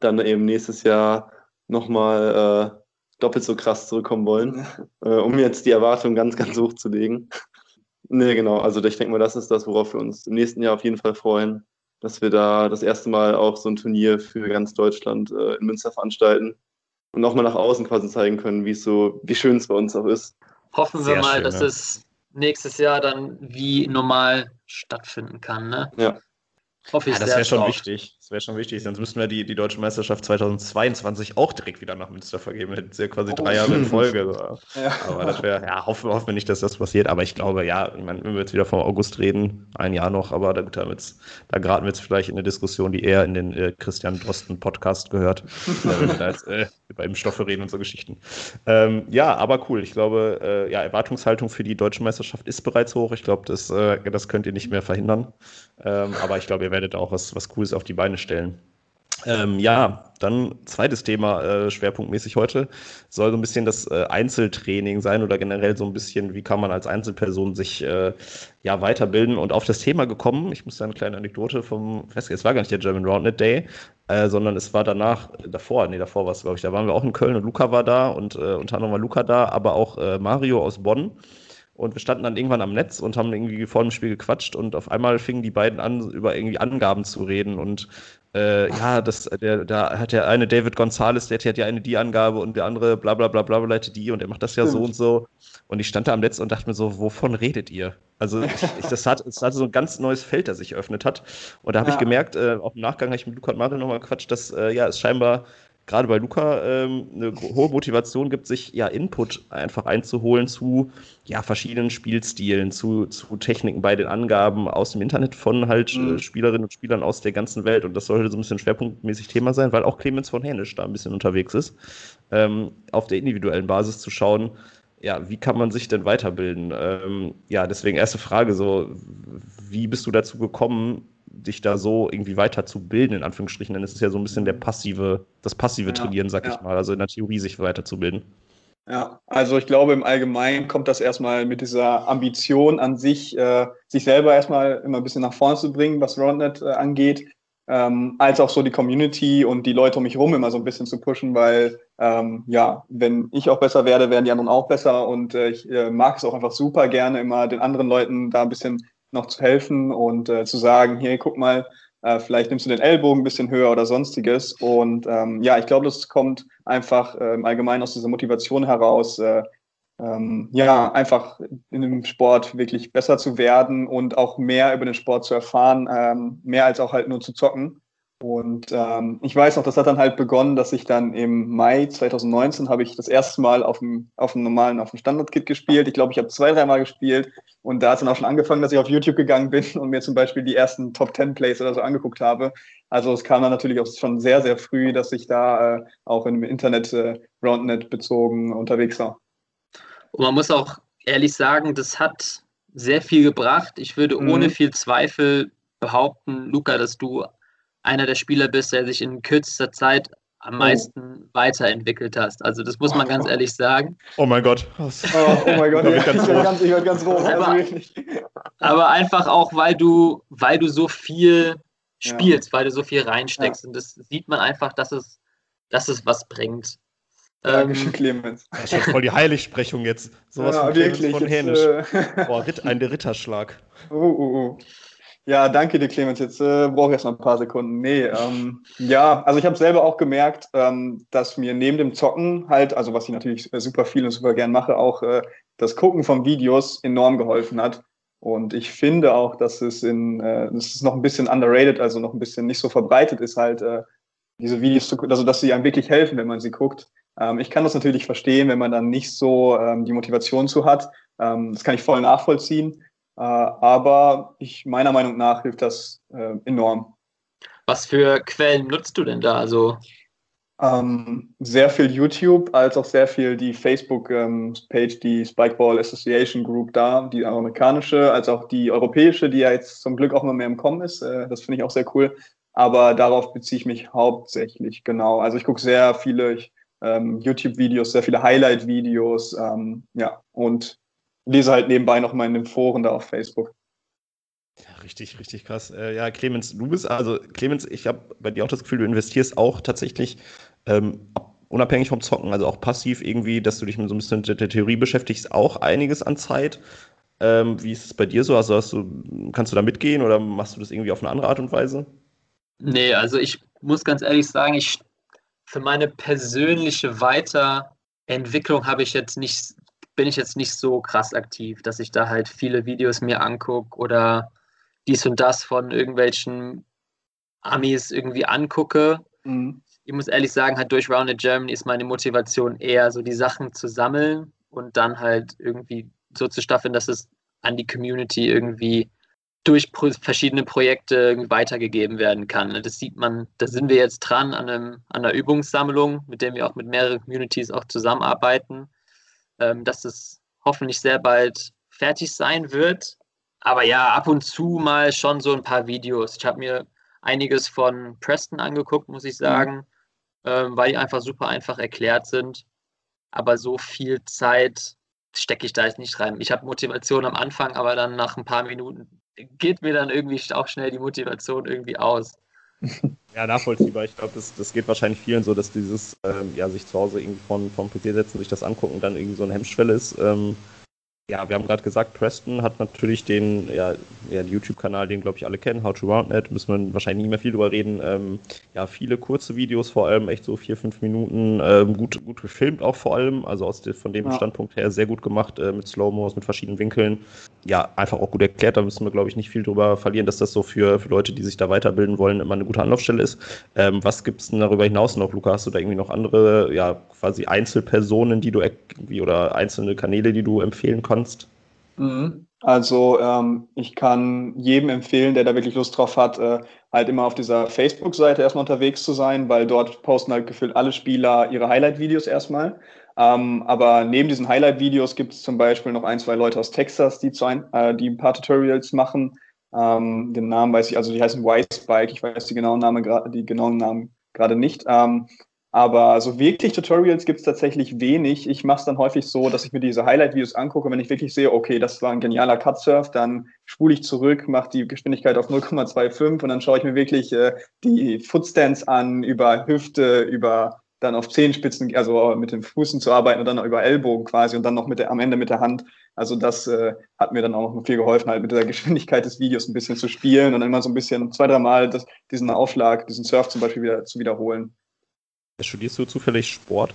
dann eben nächstes Jahr nochmal äh, doppelt so krass zurückkommen wollen, äh, um jetzt die Erwartungen ganz, ganz hoch zu legen. nee, genau. Also ich denke mal, das ist das, worauf wir uns im nächsten Jahr auf jeden Fall freuen, dass wir da das erste Mal auch so ein Turnier für ganz Deutschland äh, in Münster veranstalten und nochmal nach außen quasi zeigen können, wie es so, wie schön es bei uns auch ist. Hoffen wir Sehr mal, schön, dass ja. es nächstes Jahr dann wie normal stattfinden kann. Ne? Ja. Hoffe ich Ja, das wäre schon drauf. wichtig. Das wäre schon wichtig. Sonst müssten wir die, die deutsche Meisterschaft 2022 auch direkt wieder nach Münster vergeben. Hätten sie ja quasi drei Oh. Jahre in Folge. So. Ja. Aber das wäre, ja, hoffen, hoffen wir nicht, dass das passiert. Aber ich glaube, ja, ich meine, wenn wir jetzt wieder vom August reden, ein Jahr noch, aber da, gut, da, geraten wir jetzt vielleicht in eine Diskussion, die eher in den äh, Christian Drosten Podcast gehört, äh, da jetzt äh, über Impfstoffe reden und so Geschichten. Ähm, ja, aber cool. Ich glaube, äh, ja, Erwartungshaltung für die deutsche Meisterschaft ist bereits hoch. Ich glaube, das, äh, das könnt ihr nicht mehr verhindern. Ähm, aber ich glaube, ihr werdet auch was, was Cooles auf die Beine stellen. Ähm, ja, dann zweites Thema äh, schwerpunktmäßig heute soll so ein bisschen das äh, Einzeltraining sein oder generell so ein bisschen, wie kann man als Einzelperson sich äh, ja weiterbilden und auf das Thema gekommen. Ich muss da eine kleine Anekdote vom Fest, es war gar nicht der German Roundnet Day, äh, sondern es war danach, davor, nee, davor war es, glaube ich, da waren wir auch in Köln und Luca war da und äh, unter anderem war Luca da, aber auch äh, Mario aus Bonn. Und wir standen dann irgendwann am Netz und haben irgendwie vor dem Spiel gequatscht und auf einmal fingen die beiden an, über irgendwie Angaben zu reden und äh, ja, das, der, da hat der eine David Gonzalez, der hat ja eine die Angabe und der andere bla bla bla bla leitet die und er macht das ja so und so. Und ich stand da am Netz und dachte mir so, wovon redet ihr? Also ich, ich, das hat, es hatte so ein ganz neues Feld, das sich eröffnet hat. Und da habe ich Ja. gemerkt, äh, auch im Nachgang habe ich mit Luca und Mario nochmal gequatscht, dass äh, ja, es scheinbar gerade bei Luca ähm, eine hohe Motivation gibt, sich ja Input einfach einzuholen zu ja, verschiedenen Spielstilen, zu, zu Techniken bei den Angaben aus dem Internet von halt Mhm. äh, Spielerinnen und Spielern aus der ganzen Welt. Und das sollte so ein bisschen schwerpunktmäßig Thema sein, weil auch Clemens von Hänisch da ein bisschen unterwegs ist, ähm, auf der individuellen Basis zu schauen, ja, wie kann man sich denn weiterbilden? Ähm, ja, deswegen erste Frage, so, wie bist du dazu gekommen, dich da so irgendwie weiterzubilden, in Anführungsstrichen? Denn es ist ja so ein bisschen der passive, das passive Trainieren, sag ich mal, also in der Theorie sich weiterzubilden. Ja, also ich glaube, im Allgemeinen kommt das erstmal mit dieser Ambition an sich, äh, sich selber erstmal immer ein bisschen nach vorne zu bringen, was Roundnet äh, angeht, ähm, als auch so die Community und die Leute um mich rum immer so ein bisschen zu pushen, weil ähm, ja, wenn ich auch besser werde, werden die anderen auch besser und äh, ich äh, mag es auch einfach super gerne, immer den anderen Leuten da ein bisschen noch zu helfen und äh, zu sagen, hier, guck mal, äh, vielleicht nimmst du den Ellbogen ein bisschen höher oder sonstiges. Und ähm, ja, ich glaube, das kommt einfach äh, im Allgemeinen aus dieser Motivation heraus, äh, ähm, ja, einfach in dem Sport wirklich besser zu werden und auch mehr über den Sport zu erfahren, ähm, mehr als auch halt nur zu zocken. Und ähm, ich weiß noch, das hat dann halt begonnen, dass ich dann im Mai 2019 habe ich das erste Mal auf dem, auf dem normalen, auf dem Standard-Kit gespielt. Ich glaube, ich habe zwei, dreimal gespielt und da hat es dann auch schon angefangen, dass ich auf YouTube gegangen bin und mir zum Beispiel die ersten Top 10 Plays oder so angeguckt habe. Also es kam dann natürlich auch schon sehr, sehr früh, dass ich da äh, auch im Internet äh, Roundnet bezogen unterwegs war. Und man muss auch ehrlich sagen, das hat sehr viel gebracht. Ich würde Mhm. ohne viel Zweifel behaupten, Luca, dass du einer der Spieler bist, der sich in kürzester Zeit am Oh. meisten weiterentwickelt hast. Also das muss man ganz ehrlich sagen. Oh mein Gott. Oh, oh mein Gott, ich werde rot. ganz, ich werd ganz rot. Also Aber- wirklich. Aber einfach auch, weil du, weil du so viel spielst, weil du so viel reinsteckst. Und das sieht man einfach, dass es, dass es was bringt. Dankeschön, Ähm, Clemens. Das ist schon voll die Heiligsprechung jetzt. Sowas ja, von wirklich. von Jetzt, Hänisch. äh, Boah, Ritt, ein Ritterschlag. Uh, uh, uh. Ja, danke dir, Clemens. Jetzt äh, brauche ich erst mal ein paar Sekunden. Nee, ähm, ja, also ich habe selber auch gemerkt, ähm, dass mir neben dem Zocken halt, also was ich natürlich äh, super viel und super gern mache, auch äh, das Gucken von Videos enorm geholfen hat. Und ich finde auch, dass es in, äh, dass es noch ein bisschen underrated, also noch ein bisschen nicht so verbreitet ist, halt äh, diese Videos zu also dass sie einem wirklich helfen, wenn man sie guckt. Ähm, ich kann das natürlich verstehen, wenn man dann nicht so ähm, die Motivation zu hat. Ähm, das kann ich voll nachvollziehen. Äh, aber ich, meiner Meinung nach hilft das äh, enorm. was für Quellen nutzt du denn da? Also, Ähm, sehr viel YouTube, als auch sehr viel die Facebook-Page, die Spikeball Association Group da, die amerikanische, als auch die europäische, die ja jetzt zum Glück auch immer mehr im Kommen ist. Äh, das finde ich auch sehr cool. Aber darauf beziehe ich mich hauptsächlich, genau. Also ich gucke sehr viele ähm, YouTube-Videos, sehr viele Highlight-Videos, ähm, ja, und lese halt nebenbei noch mal in den Foren da auf Facebook. Ja, richtig, richtig krass. Äh, ja, Clemens, du bist, also Clemens, ich habe bei dir auch das Gefühl, du investierst auch tatsächlich ähm, unabhängig vom Zocken, also auch passiv irgendwie, dass du dich mit so ein bisschen der, der Theorie beschäftigst, auch einiges an Zeit. Ähm, wie ist es bei dir so? Also hast du, kannst du da mitgehen oder machst du das irgendwie auf eine andere Art und Weise? nee, also ich muss ganz ehrlich sagen, ich für meine persönliche Weiterentwicklung habe ich jetzt nicht, bin ich jetzt nicht so krass aktiv, dass ich da halt viele Videos mir angucke oder dies und das von irgendwelchen Amis irgendwie angucke. Mhm. ich muss ehrlich sagen, halt durch Rounded Germany ist meine Motivation eher so die Sachen zu sammeln und dann halt irgendwie so zu staffeln, dass es an die Community irgendwie durch verschiedene Projekte weitergegeben werden kann. Das sieht man, da sind wir jetzt dran an, einem, an einer Übungssammlung, mit der wir auch mit mehreren Communities auch zusammenarbeiten, ähm, dass es hoffentlich sehr bald fertig sein wird. Aber ja, ab und zu mal schon so ein paar Videos. Ich habe mir einiges von Preston angeguckt, muss ich sagen, ähm, weil die einfach super einfach erklärt sind. Aber so viel Zeit stecke ich da jetzt nicht rein. Ich habe Motivation am Anfang, aber dann nach ein paar Minuten geht mir dann irgendwie auch schnell die Motivation irgendwie aus. Ja, nachvollziehbar. Ich glaube, das, das geht wahrscheinlich vielen so, dass dieses, ähm, ja, sich zu Hause irgendwie von, vom PC setzen, sich das angucken, dann irgendwie so eine Hemmschwelle ist. Ähm, ja, wir haben gerade gesagt, Preston hat natürlich den, ja, ja den YouTube-Kanal, den glaube ich alle kennen, How to Roundnet, müssen wir wahrscheinlich nicht mehr viel drüber reden. Ähm, ja, viele kurze Videos vor allem, echt so vier, fünf Minuten, ähm, gut, gut gefilmt auch vor allem, also aus de, von dem Ja. Standpunkt her sehr gut gemacht, äh, mit Slow-Mos, mit verschiedenen Winkeln. Ja, einfach auch gut erklärt, da müssen wir glaube ich nicht viel drüber verlieren, dass das so für, für Leute, die sich da weiterbilden wollen, immer eine gute Anlaufstelle ist. Ähm, was gibt es denn darüber hinaus noch, Luca? Hast du da irgendwie noch andere, ja, quasi Einzelpersonen, die du irgendwie oder einzelne Kanäle, die du empfehlen kannst? Mhm. Also ähm, ich kann jedem empfehlen, der da wirklich Lust drauf hat, äh, halt immer auf dieser Facebook-Seite erstmal unterwegs zu sein, weil dort posten halt gefühlt alle Spieler ihre Highlight-Videos erstmal. Ähm, aber neben diesen Highlight-Videos gibt es zum Beispiel noch ein, zwei Leute aus Texas, die, zu ein, äh, die ein paar Tutorials machen. Ähm, den Namen weiß ich, also die heißen Wise Bike, ich weiß die genauen Namen, die genauen Namen gerade nicht. Ähm, aber so wirklich Tutorials gibt es tatsächlich wenig. Ich mache es dann häufig so, dass ich mir diese Highlight-Videos angucke. Wenn ich wirklich sehe, okay, das war ein genialer Cutsurf, dann spule ich zurück, mache die Geschwindigkeit auf 0,25 und dann schaue ich mir wirklich äh, die Footstands an, über Hüfte, über dann auf Zehenspitzen, also mit den Füßen zu arbeiten und dann über Ellbogen quasi und dann noch mit der, am Ende mit der Hand. Also das äh, hat mir dann auch noch viel geholfen, halt mit der Geschwindigkeit des Videos ein bisschen zu spielen und dann immer so ein bisschen zwei, dreimal diesen Aufschlag, diesen Surf zum Beispiel wieder zu wiederholen. Studierst du zufällig Sport?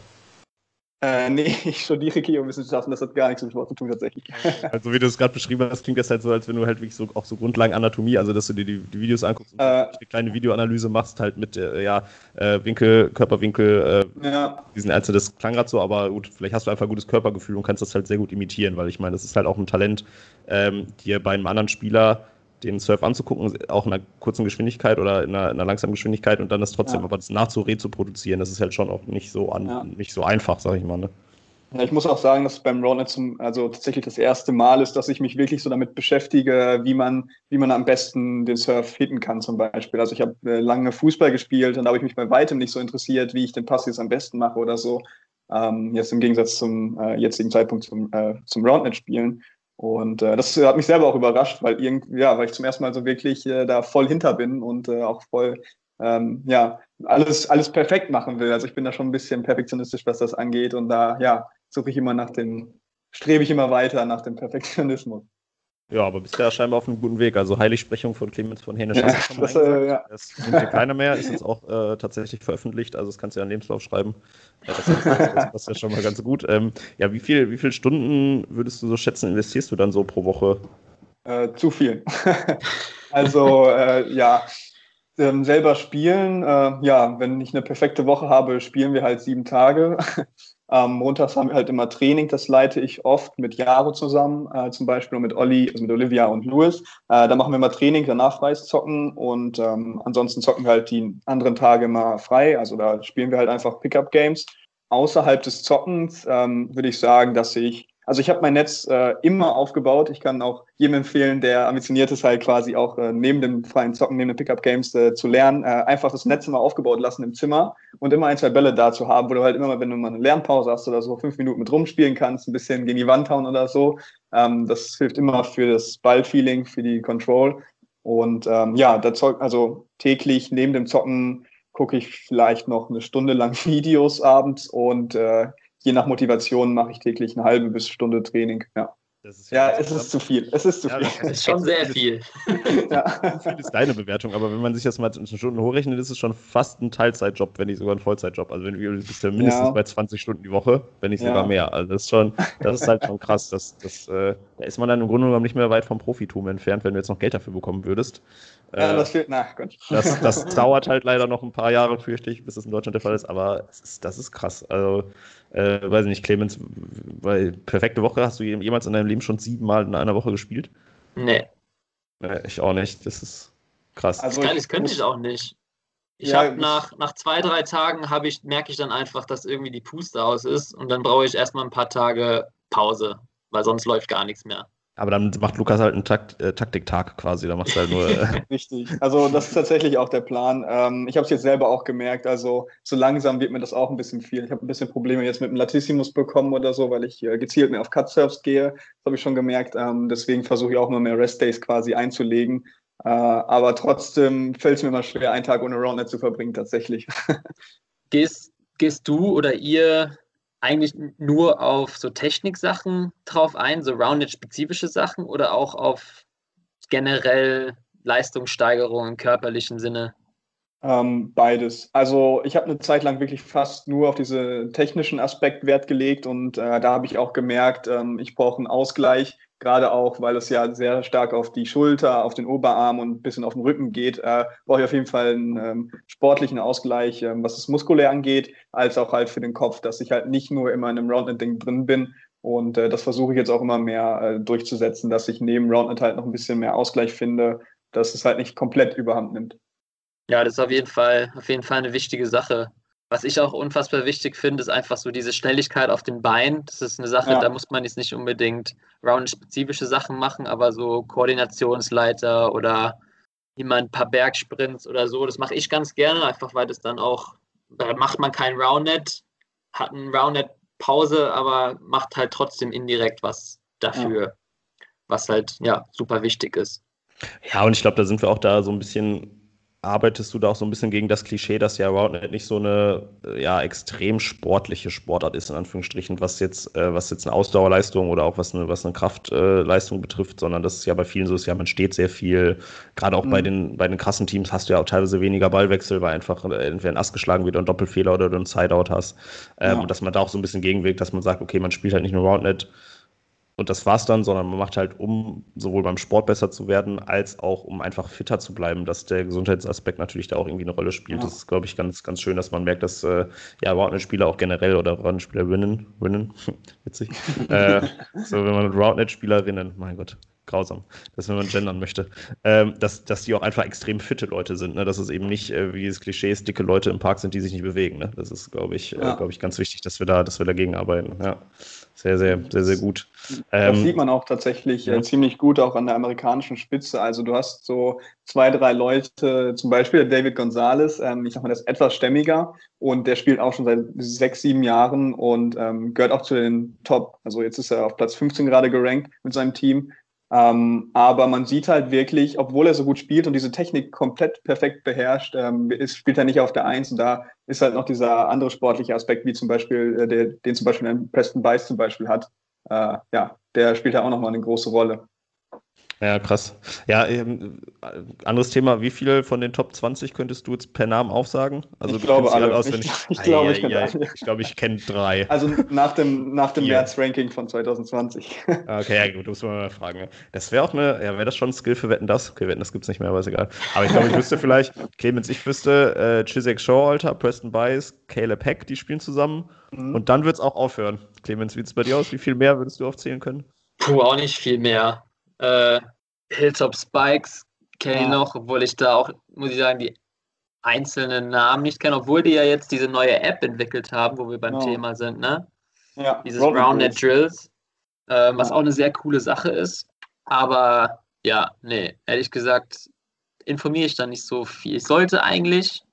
Äh, nee, ich studiere Geowissenschaften, das hat gar nichts mit Sport zu tun tatsächlich. Also wie du es gerade beschrieben hast, klingt das halt so, als wenn du halt wirklich so auch so Grundlagen Anatomie, also dass du dir die, die Videos anguckst und äh, eine kleine Videoanalyse machst, halt mit äh, ja, äh, Winkel, Körperwinkel, äh, ja. diesen Einzel, das klang gerade so, aber gut, vielleicht hast du einfach ein gutes Körpergefühl und kannst das halt sehr gut imitieren, weil ich meine, das ist halt auch ein Talent, ähm, dir bei einem anderen Spieler den Surf anzugucken, auch in einer kurzen Geschwindigkeit oder in einer, in einer langsamen Geschwindigkeit und dann das trotzdem ja. aber das nachzure zu produzieren, das ist halt schon auch nicht so an, ja. nicht so einfach, sag ich mal. Ne? Ja, ich muss auch sagen, dass beim Roundnet zum, also tatsächlich das erste Mal ist, dass ich mich wirklich so damit beschäftige, wie man, wie man am besten den Surf hitten kann, zum Beispiel. Also ich habe äh, lange Fußball gespielt und da habe ich mich bei weitem nicht so interessiert, wie ich den Pass jetzt am besten mache oder so. Ähm, jetzt im Gegensatz zum äh, jetzigen Zeitpunkt zum, äh, zum Roundnet spielen. Und äh, das hat mich selber auch überrascht, weil irgendwie, ja, weil ich zum ersten Mal so wirklich äh, da voll hinter bin und äh, auch voll ähm, ja, alles, alles perfekt machen will. Also ich bin da schon ein bisschen perfektionistisch, was das angeht. Und da, ja, suche ich immer nach dem, strebe ich immer weiter nach dem Perfektionismus. Ja, aber bist ja scheinbar auf einem guten Weg. Also Heiligsprechung von Clemens von Hänisch ja, hast du schon das, äh, ja. Das nimmt dir keiner mehr, ist jetzt auch äh, tatsächlich veröffentlicht, also das kannst du ja in Lebenslauf schreiben. Ja, das, das passt ja schon mal ganz gut. Ähm, ja, wie viel, wie viele Stunden würdest du so schätzen, investierst du dann so pro Woche? Äh, zu viel. also, äh, ja, ähm, selber spielen, äh, ja, wenn ich eine perfekte Woche habe, spielen wir halt sieben Tage. Ähm, montags haben wir halt immer Training, das leite ich oft mit Jaro zusammen, äh, zum Beispiel mit Olli, also mit Olivia und Louis. Äh, da machen wir immer Training, danach freies Zocken und ähm, ansonsten zocken wir halt die anderen Tage immer frei. Also da spielen wir halt einfach Pickup-Games. Außerhalb des Zockens ähm, würde ich sagen, dass ich also ich habe mein Netz äh, immer aufgebaut. Ich kann auch jedem empfehlen, der ambitioniert ist, halt quasi auch äh, neben dem freien Zocken, neben den Pickup-Games äh, zu lernen, äh, einfach das Netz immer aufgebaut lassen im Zimmer und immer ein, zwei Bälle da zu haben, wo du halt immer, wenn du mal eine Lernpause hast oder so, fünf Minuten mit rumspielen kannst, ein bisschen gegen die Wand hauen oder so. Ähm, das hilft immer für das Ballfeeling, für die Control. Und ähm, ja, da zockt also täglich neben dem Zocken gucke ich vielleicht noch eine Stunde lang Videos abends und äh, je nach Motivation mache ich täglich eine halbe bis Stunde Training. Ja. ja, es ist zu viel. Es ist zu ja, viel. Das ist schon sehr viel. ja. Viel ist deine Bewertung, aber wenn man sich das mal in Stunden hochrechnet, ist es schon fast ein Teilzeitjob, wenn nicht sogar ein Vollzeitjob. Also wenn du bist ja mindestens ja. bei 20 Stunden die Woche, wenn nicht sogar mehr. Also das ist schon, das ist halt schon krass. Das, das, äh, da ist man dann im Grunde genommen nicht mehr weit vom Profitum entfernt, wenn du jetzt noch Geld dafür bekommen würdest. Ja, äh, das fehlt nach. Gott. Das, das dauert halt leider noch ein paar Jahre, fürchte ich, bis das in Deutschland der Fall ist, aber ist, das ist krass. Also äh, weiß ich nicht, Clemens, weil perfekte Woche, hast du jemals in deinem Leben schon siebenmal in einer Woche gespielt? Nee. nee ich auch nicht. Das ist krass. Also das, das könnte ich auch nicht. Ich ja, habe nach, nach zwei, drei Tagen ich, merke ich dann einfach, dass irgendwie die Puste aus ist und dann brauche ich erstmal ein paar Tage Pause, weil sonst läuft gar nichts mehr. Aber dann macht Lukas halt einen Takt, äh, Taktiktag quasi, da macht halt nur. Äh Richtig. Also das ist tatsächlich auch der Plan. Ähm, ich habe es jetzt selber auch gemerkt. Also so langsam wird mir das auch ein bisschen viel. Ich habe ein bisschen Probleme jetzt mit dem Latissimus bekommen oder so, weil ich äh, gezielt mehr auf Cut-Surfs gehe. Das habe ich schon gemerkt. Ähm, deswegen versuche ich auch immer mehr Rest-Days quasi einzulegen. Äh, aber trotzdem fällt es mir immer schwer, einen Tag ohne Roundnet zu verbringen, tatsächlich. Gehst, gehst du oder ihr eigentlich nur auf so Techniksachen drauf ein, so Rounded-spezifische Sachen oder auch auf generell Leistungssteigerung im körperlichen Sinne? Ähm, beides. Also ich habe eine Zeit lang wirklich fast nur auf diesen technischen Aspekt Wert gelegt und äh, da habe ich auch gemerkt, ähm, ich brauche einen Ausgleich gerade auch, weil es ja sehr stark auf die Schulter, auf den Oberarm und ein bisschen auf den Rücken geht, äh, brauche ich auf jeden Fall einen ähm, sportlichen Ausgleich, ähm, was es muskulär angeht, als auch halt für den Kopf, dass ich halt nicht nur immer in einem Roundnet-Ding drin bin. Und äh, das versuche ich jetzt auch immer mehr äh, durchzusetzen, dass ich neben Roundnet halt noch ein bisschen mehr Ausgleich finde, dass es halt nicht komplett überhand nimmt. Ja, das ist auf jeden Fall, auf jeden Fall eine wichtige Sache. Was ich auch unfassbar wichtig finde, ist einfach so diese Schnelligkeit auf den Beinen. Das ist eine Sache, Ja. da muss man jetzt nicht unbedingt round-spezifische Sachen machen, aber so Koordinationsleiter oder immer ein paar Bergsprints oder so, das mache ich ganz gerne, einfach weil das dann auch, da macht man kein Roundnet, hat ein Roundnet Pause, aber macht halt trotzdem indirekt was dafür, was halt ja super wichtig ist. Ja, und ich glaube, da sind wir auch da so ein bisschen, arbeitest du da auch so ein bisschen gegen das Klischee, dass ja Roundnet nicht so eine äh, ja, extrem sportliche Sportart ist, in Anführungsstrichen, was jetzt, äh, was jetzt eine Ausdauerleistung oder auch was eine, was eine Kraftleistung betrifft, sondern das ist ja bei vielen so ist, ja, man steht sehr viel, gerade auch bei, Mhm. den, bei den krassen Teams hast du ja auch teilweise weniger Ballwechsel, weil einfach äh, entweder ein Ass geschlagen wird oder ein Doppelfehler oder du einen Sideout hast. Ähm, Ja. Und dass man da auch so ein bisschen gegenwirkt, dass man sagt, okay, man spielt halt nicht nur Roundnet, und das war's dann, sondern man macht halt, um sowohl beim Sport besser zu werden, als auch um einfach fitter zu bleiben, dass der Gesundheitsaspekt natürlich da auch irgendwie eine Rolle spielt. Ja. Das ist, glaube ich, ganz, ganz schön, dass man merkt, dass äh, ja, Roundnet-Spieler auch generell oder Roundnet-Spielerinnen, Rinnen, witzig, äh, so wenn man Roundnet-Spielerinnen, mein Gott, grausam, das wenn man gendern möchte, ähm, dass, dass die auch einfach extrem fitte Leute sind, ne? dass es eben nicht, äh, wie das Klischee ist, dicke Leute im Park sind, die sich nicht bewegen. Ne? Das ist, glaube ich, äh, Ja. glaube ich, ganz wichtig, dass wir da, dass wir dagegen arbeiten. Ja. Sehr, sehr, sehr, sehr gut. Das Ähm, sieht man auch tatsächlich ja. äh, ziemlich gut auch an der amerikanischen Spitze. Also du hast so zwei, drei Leute, zum Beispiel David Gonzalez, ähm, ich sag mal, der ist etwas stämmiger und der spielt auch schon seit sechs, sieben Jahren und ähm, gehört auch zu den Top. Also jetzt ist er auf Platz 15 gerade gerankt mit seinem Team. Ähm, aber man sieht halt wirklich, obwohl er so gut spielt und diese Technik komplett perfekt beherrscht, ähm, ist, spielt er nicht auf der Eins. Und da ist halt noch dieser andere sportliche Aspekt, wie zum Beispiel, äh, der, den zum Beispiel Preston Bice zum Beispiel hat. Äh, ja, der spielt da auch nochmal eine große Rolle. Ja, krass. Ja, ähm, äh, anderes Thema. Wie viele von den Top 20 könntest du jetzt per Namen aufsagen? Also Ich du glaube alle. auswendig. Ich- ich glaube, ich kenne ei, ei. alle. Ich glaube, ich kenne drei. Also nach dem, nach dem. März-Ranking von 2020. Ah, Okay, ja gut, muss man mal fragen. ja. Das wäre auch eine, ja, wäre das schon ein Skill für Wetten das? Okay, Wetten das gibt's nicht mehr, aber ist egal. Aber ich glaube, ich wüsste vielleicht, Clemens, ich wüsste, äh, Chisek Shaw, Alter, Preston Bice, Caleb Heck, die spielen zusammen. Mhm. Und dann wird's auch aufhören. Clemens, wie sieht's bei dir aus? Wie viel mehr würdest du aufzählen können? Puh, auch nicht viel mehr. Äh, Hilltop Spikes kenne ich Ja. noch, obwohl ich da auch, muss ich sagen, die einzelnen Namen nicht kenne, obwohl die ja jetzt diese neue App entwickelt haben, wo wir beim Ja. Thema sind, ne? ja, Dieses Roundnet Roundnet Drills. Ähm, was Ja. auch eine sehr coole Sache ist. Aber ja, nee, ehrlich gesagt, informiere ich da nicht so viel. Ich sollte eigentlich,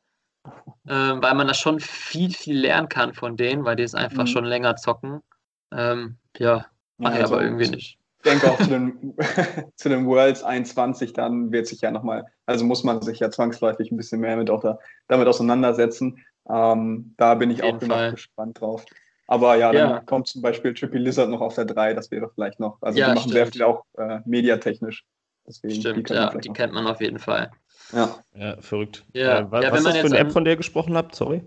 ähm, weil man da schon viel, viel lernen kann von denen, weil die es einfach Mhm. schon länger zocken. Ähm, ja, mache ich also aber irgendwie nicht. Ich denke auch zu den, zu den Worlds 21, dann wird sich ja nochmal, also muss man sich ja zwangsläufig ein bisschen mehr mit auch da, damit auseinandersetzen. Ähm, da bin ich auch gespannt drauf. Aber ja, dann Ja. kommt zum Beispiel Trippy Lizard noch auf der 3, das wäre vielleicht noch. Also Ja, die machen sehr stimmt. viel auch äh, mediatechnisch. Deswegen, Stimmt, wir ja, die noch- kennt man auf jeden Fall. Ja. Ja, verrückt. Ja. Äh, wa- Ja, was wenn ist man das für jetzt eine App, von der ihr gesprochen habt? Sorry.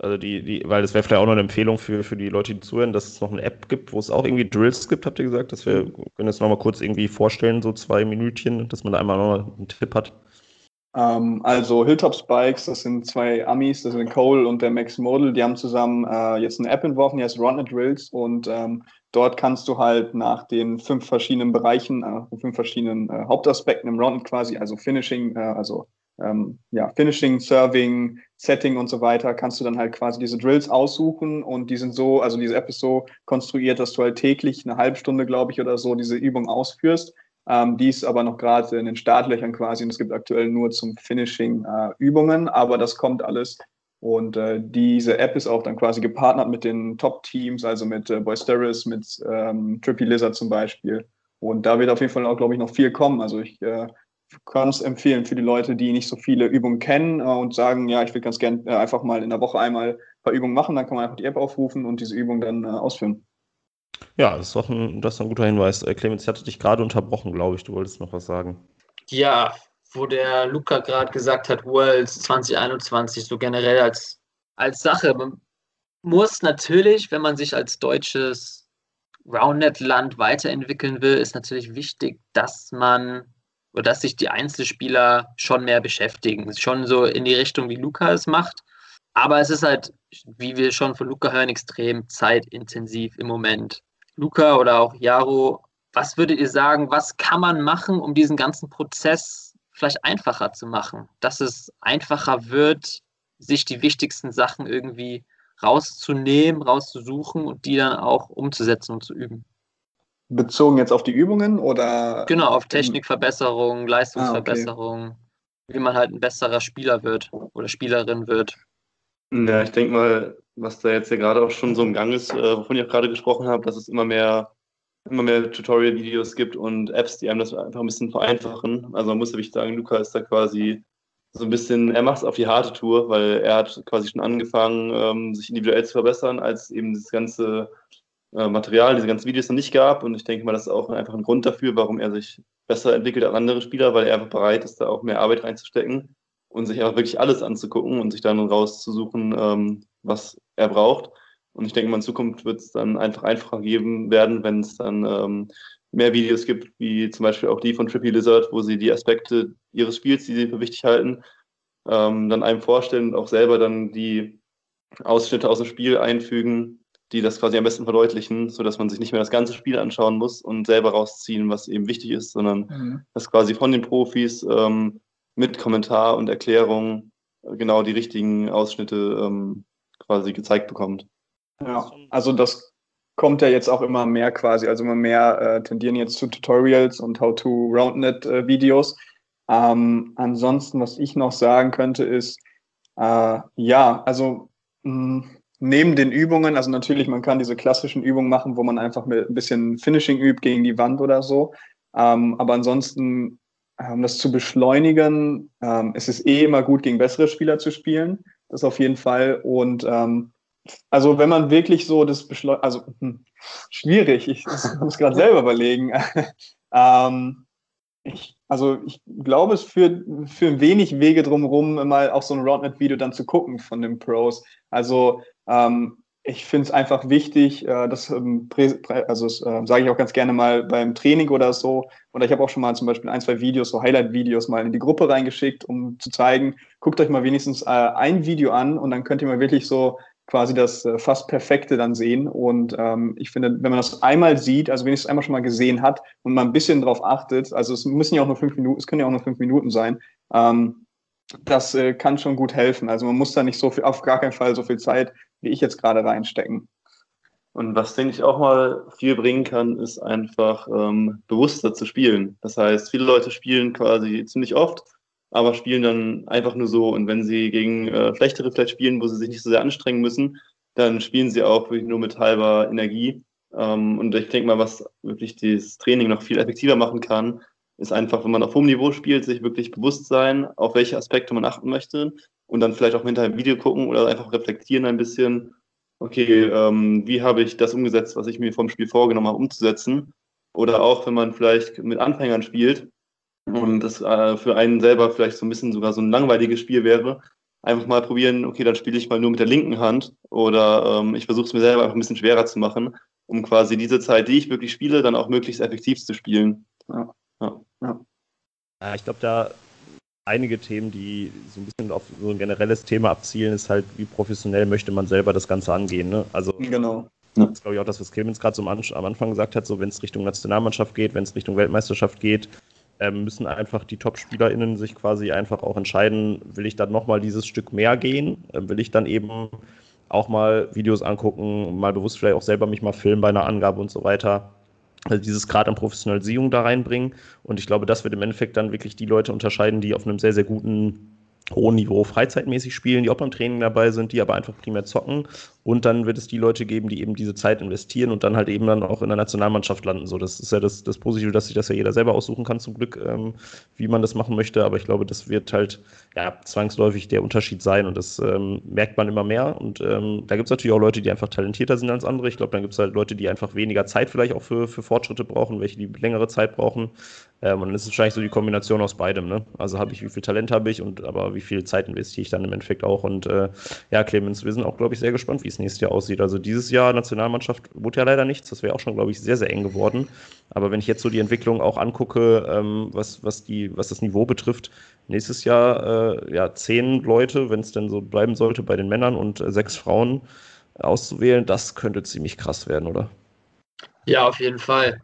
Also die, die, weil das wäre vielleicht auch noch eine Empfehlung für, für die Leute, die zuhören, dass es noch eine App gibt, wo es auch irgendwie Drills gibt, habt ihr gesagt? Dass wir können das nochmal kurz irgendwie vorstellen, so zwei Minütchen, dass man da einmal noch einen Tipp hat. Ähm, also Hilltop Spikes, das sind zwei Amis, das sind Cole und der Max Model, die haben zusammen äh, jetzt eine App entworfen, die heißt Roundnet Drills und ähm, dort kannst du halt nach den fünf verschiedenen Bereichen, äh, fünf verschiedenen äh, Hauptaspekten im Roundnet quasi, also Finishing, äh, also ähm, ja, Finishing, Serving, Setting und so weiter, kannst du dann halt quasi diese Drills aussuchen und die sind so, also diese App ist so konstruiert, dass du halt täglich eine halbe Stunde, glaube ich, oder so diese Übung ausführst. Ähm, die ist aber noch gerade in den Startlöchern quasi und es gibt aktuell nur zum Finishing äh, Übungen, aber das kommt alles. Und äh, diese App ist auch dann quasi gepartnert mit den Top-Teams, also mit äh, Boisteris, mit ähm, Trippy Lizard zum Beispiel. Und da wird auf jeden Fall auch, glaube ich, noch viel kommen. Also ich äh, kann es empfehlen für die Leute, die nicht so viele Übungen kennen äh, und sagen, ja, ich will ganz gern äh, einfach mal in der Woche einmal ein paar Übungen machen, dann kann man einfach die App aufrufen und diese Übung dann äh, ausführen. Ja, das ist doch ein, das ist ein guter Hinweis. Äh, Clemens, ich hatte dich gerade unterbrochen, glaube ich. Du wolltest noch was sagen. Ja, wo der Luca gerade gesagt hat, Worlds 2021, so generell als, als Sache. Man muss natürlich, wenn man sich als deutsches Roundnet-Land weiterentwickeln will, ist natürlich wichtig, dass man dass sich die Einzelspieler schon mehr beschäftigen. Schon so in die Richtung, wie Luca es macht. Aber es ist halt, wie wir schon von Luca hören, extrem zeitintensiv im Moment. Luca oder auch Jaro, was würdet ihr sagen, was kann man machen, um diesen ganzen Prozess vielleicht einfacher zu machen? Dass es einfacher wird, sich die wichtigsten Sachen irgendwie rauszunehmen, rauszusuchen und die dann auch umzusetzen und zu üben. Bezogen jetzt auf die Übungen oder? Genau, auf Technikverbesserung, Leistungsverbesserung, ah, okay. wie man halt ein besserer Spieler wird oder Spielerin wird. Ja, ich denke mal, was da jetzt ja gerade auch schon so im Gang ist, äh, wovon ich auch gerade gesprochen habe, dass es immer mehr, immer mehr Tutorial-Videos gibt und Apps, die einem das einfach ein bisschen vereinfachen. Also man muss wirklich sagen, Luca ist da quasi so ein bisschen, er macht es auf die harte Tour, weil er hat quasi schon angefangen, ähm, sich individuell zu verbessern, als eben das ganze äh, Material, diese ganzen Videos noch nicht gab. Und ich denke mal, das ist auch einfach ein Grund dafür, warum er sich besser entwickelt als andere Spieler, weil er einfach bereit ist, da auch mehr Arbeit reinzustecken und sich einfach wirklich alles anzugucken und sich dann rauszusuchen, ähm, was er braucht. Und ich denke mal, in Zukunft wird es dann einfach einfacher geben werden, wenn es dann ähm, mehr Videos gibt, wie zum Beispiel auch die von Trippy Lizard, wo sie die Aspekte ihres Spiels, die sie für wichtig halten, ähm, dann einem vorstellen und auch selber dann die Ausschnitte aus dem Spiel einfügen, die das quasi am besten verdeutlichen, sodass man sich nicht mehr das ganze Spiel anschauen muss und selber rausziehen, was eben wichtig ist, sondern mhm. dass quasi von den Profis ähm, mit Kommentar und Erklärung genau die richtigen Ausschnitte ähm, quasi gezeigt bekommt. Ja, also das kommt ja jetzt auch immer mehr quasi, also immer mehr äh, tendieren jetzt zu Tutorials und How-to-Roundnet-Videos. Äh, ähm, ansonsten, was ich noch sagen könnte, ist, äh, ja, also mh, hm, neben den Übungen, also natürlich, man kann diese klassischen Übungen machen, wo man einfach mit ein bisschen Finishing übt gegen die Wand oder so. Ähm, aber ansonsten, um das zu beschleunigen, ähm, es ist eh immer gut, gegen bessere Spieler zu spielen. Das auf jeden Fall. Und ähm, also wenn man wirklich so das beschleunigt, also hm, schwierig, ich, ich muss gerade selber überlegen. ähm, ich, also ich glaube, es führt für wenig Wege drumherum, mal auch so ein Roundnet-Video dann zu gucken von den Pros. Also ähm, ich finde es einfach wichtig, äh, das, ähm, also äh, sage ich auch ganz gerne mal beim Training oder so. Oder ich habe auch schon mal zum Beispiel ein, zwei Videos, so Highlight-Videos mal in die Gruppe reingeschickt, um zu zeigen, guckt euch mal wenigstens äh, ein Video an und dann könnt ihr mal wirklich so quasi das äh, fast Perfekte dann sehen. Und ähm, ich finde, wenn man das einmal sieht, also wenigstens einmal schon mal gesehen hat und mal ein bisschen drauf achtet, also es müssen ja auch nur fünf Minuten, es können ja auch nur fünf Minuten sein, ähm, das äh, kann schon gut helfen. Also man muss da nicht so viel, auf gar keinen Fall so viel Zeit, wie ich jetzt gerade reinstecken. Und was, denke ich, auch mal viel bringen kann, ist einfach ähm, bewusster zu spielen. Das heißt, viele Leute spielen quasi ziemlich oft aber spielen dann einfach nur so. Und wenn sie gegen äh, schlechtere vielleicht spielen, wo sie sich nicht so sehr anstrengen müssen, dann spielen sie auch wirklich nur mit halber Energie. Ähm, und ich denke mal, was wirklich das Training noch viel effektiver machen kann, ist einfach, wenn man auf hohem Niveau spielt, sich wirklich bewusst sein, auf welche Aspekte man achten möchte und dann vielleicht auch hinterher ein Video gucken oder einfach reflektieren ein bisschen, okay, ähm, wie habe ich das umgesetzt, was ich mir vom Spiel vorgenommen habe, umzusetzen. Oder auch, wenn man vielleicht mit Anfängern spielt, und das äh, für einen selber vielleicht so ein bisschen sogar so ein langweiliges Spiel wäre, einfach mal probieren, okay, dann spiele ich mal nur mit der linken Hand oder ähm, ich versuche es mir selber einfach ein bisschen schwerer zu machen, um quasi diese Zeit, die ich wirklich spiele, dann auch möglichst effektiv zu spielen. Ja, ja. ja. ja ich glaube, da einige Themen, die so ein bisschen auf so ein generelles Thema abzielen, ist halt, wie professionell möchte man selber das Ganze angehen. Ne? Also genau. Das ist, glaube ich, auch das, was Clemens gerade so am Anfang gesagt hat, so wenn es Richtung Nationalmannschaft geht, wenn es Richtung Weltmeisterschaft geht, ähm, müssen einfach die Top-SpielerInnen sich quasi einfach auch entscheiden, will ich dann nochmal dieses Stück mehr gehen? Ähm, will ich dann eben auch mal Videos angucken, mal bewusst vielleicht auch selber mich mal filmen bei einer Angabe und so weiter. Also dieses Grad an Professionalisierung da reinbringen. Und ich glaube, das wird im Endeffekt dann wirklich die Leute unterscheiden, die auf einem sehr, sehr guten hohen Niveau freizeitmäßig spielen, die auch beim Training dabei sind, die aber einfach primär zocken. Und dann wird es die Leute geben, die eben diese Zeit investieren und dann halt eben dann auch in der Nationalmannschaft landen. So, das ist ja das, das Positive, dass sich das ja jeder selber aussuchen kann, zum Glück, ähm, wie man das machen möchte. Aber ich glaube, das wird halt ja, zwangsläufig der Unterschied sein und das ähm, merkt man immer mehr. Und ähm, da gibt es natürlich auch Leute, die einfach talentierter sind als andere. Ich glaube, dann gibt es halt Leute, die einfach weniger Zeit vielleicht auch für, für Fortschritte brauchen, welche die längere Zeit brauchen. Ähm, und dann ist es wahrscheinlich so die Kombination aus beidem. Ne? Also habe ich, wie viel Talent habe ich und aber wie viel Zeit investiere ich dann im Endeffekt auch. Und äh, ja, Clemens, wir sind auch, glaube ich, sehr gespannt, wie es nächstes Jahr aussieht. Also dieses Jahr Nationalmannschaft wurde ja leider nichts. Das wäre auch schon, glaube ich, sehr, sehr eng geworden. Aber wenn ich jetzt so die Entwicklung auch angucke, ähm, was, was, die, was das Niveau betrifft, nächstes Jahr äh, ja zehn Leute, wenn es denn so bleiben sollte, bei den Männern und äh, sechs Frauen auszuwählen, das könnte ziemlich krass werden, oder? Ja, auf jeden Fall.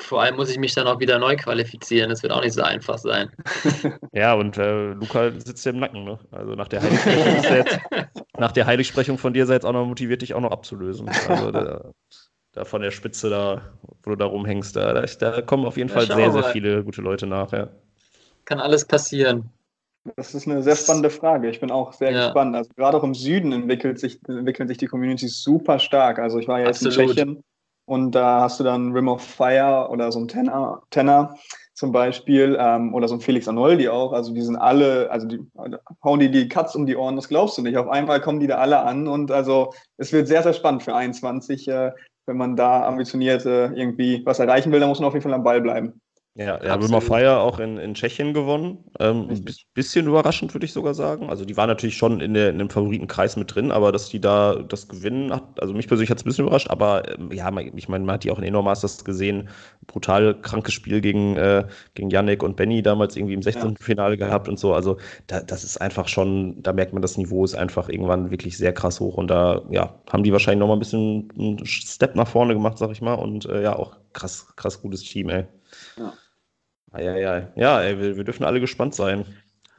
Vor allem muss ich mich dann auch wieder neu qualifizieren. Das wird auch nicht so einfach sein. Ja, und äh, Luca sitzt dir im Nacken, ne? Also nach der Heiligsprechung, ist jetzt, nach der Heiligsprechung von dir sei jetzt auch noch motiviert, dich auch noch abzulösen. Also da, da von der Spitze da, wo du da rumhängst, da, da, da kommen auf jeden Ja, Fall sehr, sehr viele gute Leute nach, ja. Kann alles passieren. Das ist eine sehr spannende Frage. Ich bin auch sehr Ja. gespannt. Also gerade auch im Süden entwickelt sich, entwickeln sich die Communities super stark. Also ich war ja jetzt in Absolut. Tschechien und da hast du dann Rim of Fire oder so ein Tenor, Tenor zum Beispiel ähm, oder so ein Felix Arnoldi auch. Also die sind alle, also die hauen die die Katz um die Ohren, das glaubst du nicht. Auf einmal kommen die da alle an und also es wird sehr, sehr spannend für 21. Äh, wenn man da ambitioniert äh, irgendwie was erreichen will, dann muss man auf jeden Fall am Ball bleiben. Ja, ja of Fire auch in, in Tschechien gewonnen. Ähm, ein bisschen überraschend, würde ich sogar sagen. Also die waren natürlich schon in, der, in dem Favoritenkreis mit drin, aber dass die da das gewinnen hat, also mich persönlich hat es ein bisschen überrascht, aber ähm, ja, man- ich meine, man hat die auch in Indoor Masters gesehen. Brutal krankes Spiel gegen, äh, gegen Yannick und Benny damals irgendwie im 16. Finale gehabt und so. Also da, das ist einfach schon, da merkt man, das Niveau ist einfach irgendwann wirklich sehr krass hoch und da ja, haben die wahrscheinlich nochmal ein bisschen einen Step nach vorne gemacht, sag ich mal. Und äh, ja, auch krass, krass gutes Team, ey. Ja. Ja, ja, ja, ey, wir, wir dürfen alle gespannt sein.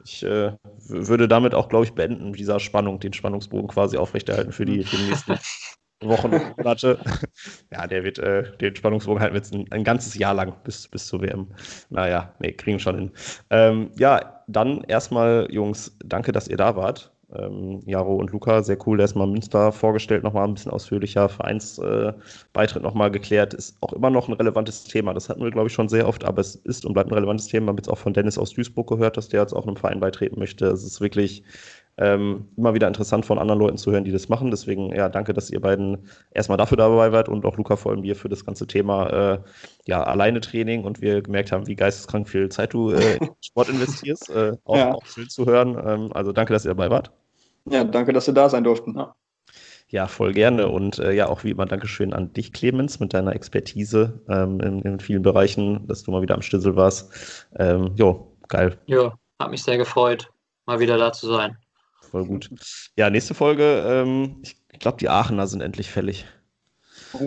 Ich äh, würde damit auch, glaube ich, beenden, mit dieser Spannung, den Spannungsbogen quasi aufrechterhalten für die, für die nächsten Wochen und Monate. Ja, der wird äh, den Spannungsbogen halten wir jetzt ein, ein ganzes Jahr lang bis, bis zur WM. Naja, nee, kriegen wir schon hin. Ähm, ja, dann erstmal, Jungs, danke, dass ihr da wart. Ähm, Jaro und Luca, sehr cool, erstmal Münster vorgestellt, nochmal ein bisschen ausführlicher, Vereinsbeitritt äh, nochmal geklärt, ist auch immer noch ein relevantes Thema. Das hatten wir, glaube ich, schon sehr oft, aber es ist und bleibt ein relevantes Thema. Wir haben jetzt auch von Dennis aus Duisburg gehört, dass der jetzt auch einem Verein beitreten möchte. Es ist wirklich ähm, immer wieder interessant von anderen Leuten zu hören, die das machen. Deswegen, ja, danke, dass ihr beiden erstmal dafür dabei wart und auch Luca vor allem dir für das ganze Thema äh, ja, alleine Training und wir gemerkt haben, wie geisteskrank viel Zeit du äh, in Sport investierst. Äh, auch, Ja. auch schön zu hören. Ähm, also danke, dass ihr dabei wart. Ja, danke, dass wir da sein durften. Ja. Ja, voll gerne. Und äh, ja, auch wie immer Dankeschön an dich, Clemens, mit deiner Expertise ähm, in, in vielen Bereichen, dass du mal wieder am Stissel warst. Ähm, jo, geil, Ja, hat mich sehr gefreut, mal wieder da zu sein. voll gut. Ja, nächste Folge, ähm, ich glaube, die Aachener sind endlich fällig.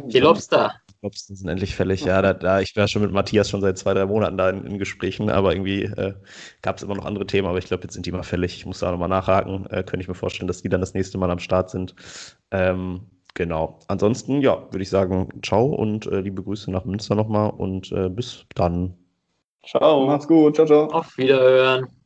Die Lobster. Ich glaube, sie sind endlich fällig. Ja, da, da, ich war schon mit Matthias schon seit zwei, drei Monaten da in, in Gesprächen, aber irgendwie äh, gab es immer noch andere Themen, aber ich glaube, jetzt sind die mal fällig. Ich muss da nochmal nachhaken. Äh, könnte ich mir vorstellen, dass die dann das nächste Mal am Start sind. Ähm, genau. Ansonsten, ja, würde ich sagen, ciao und äh, liebe Grüße nach Münster nochmal und äh, bis dann. Ciao. Macht's gut. Ciao, ciao. Auf Wiederhören.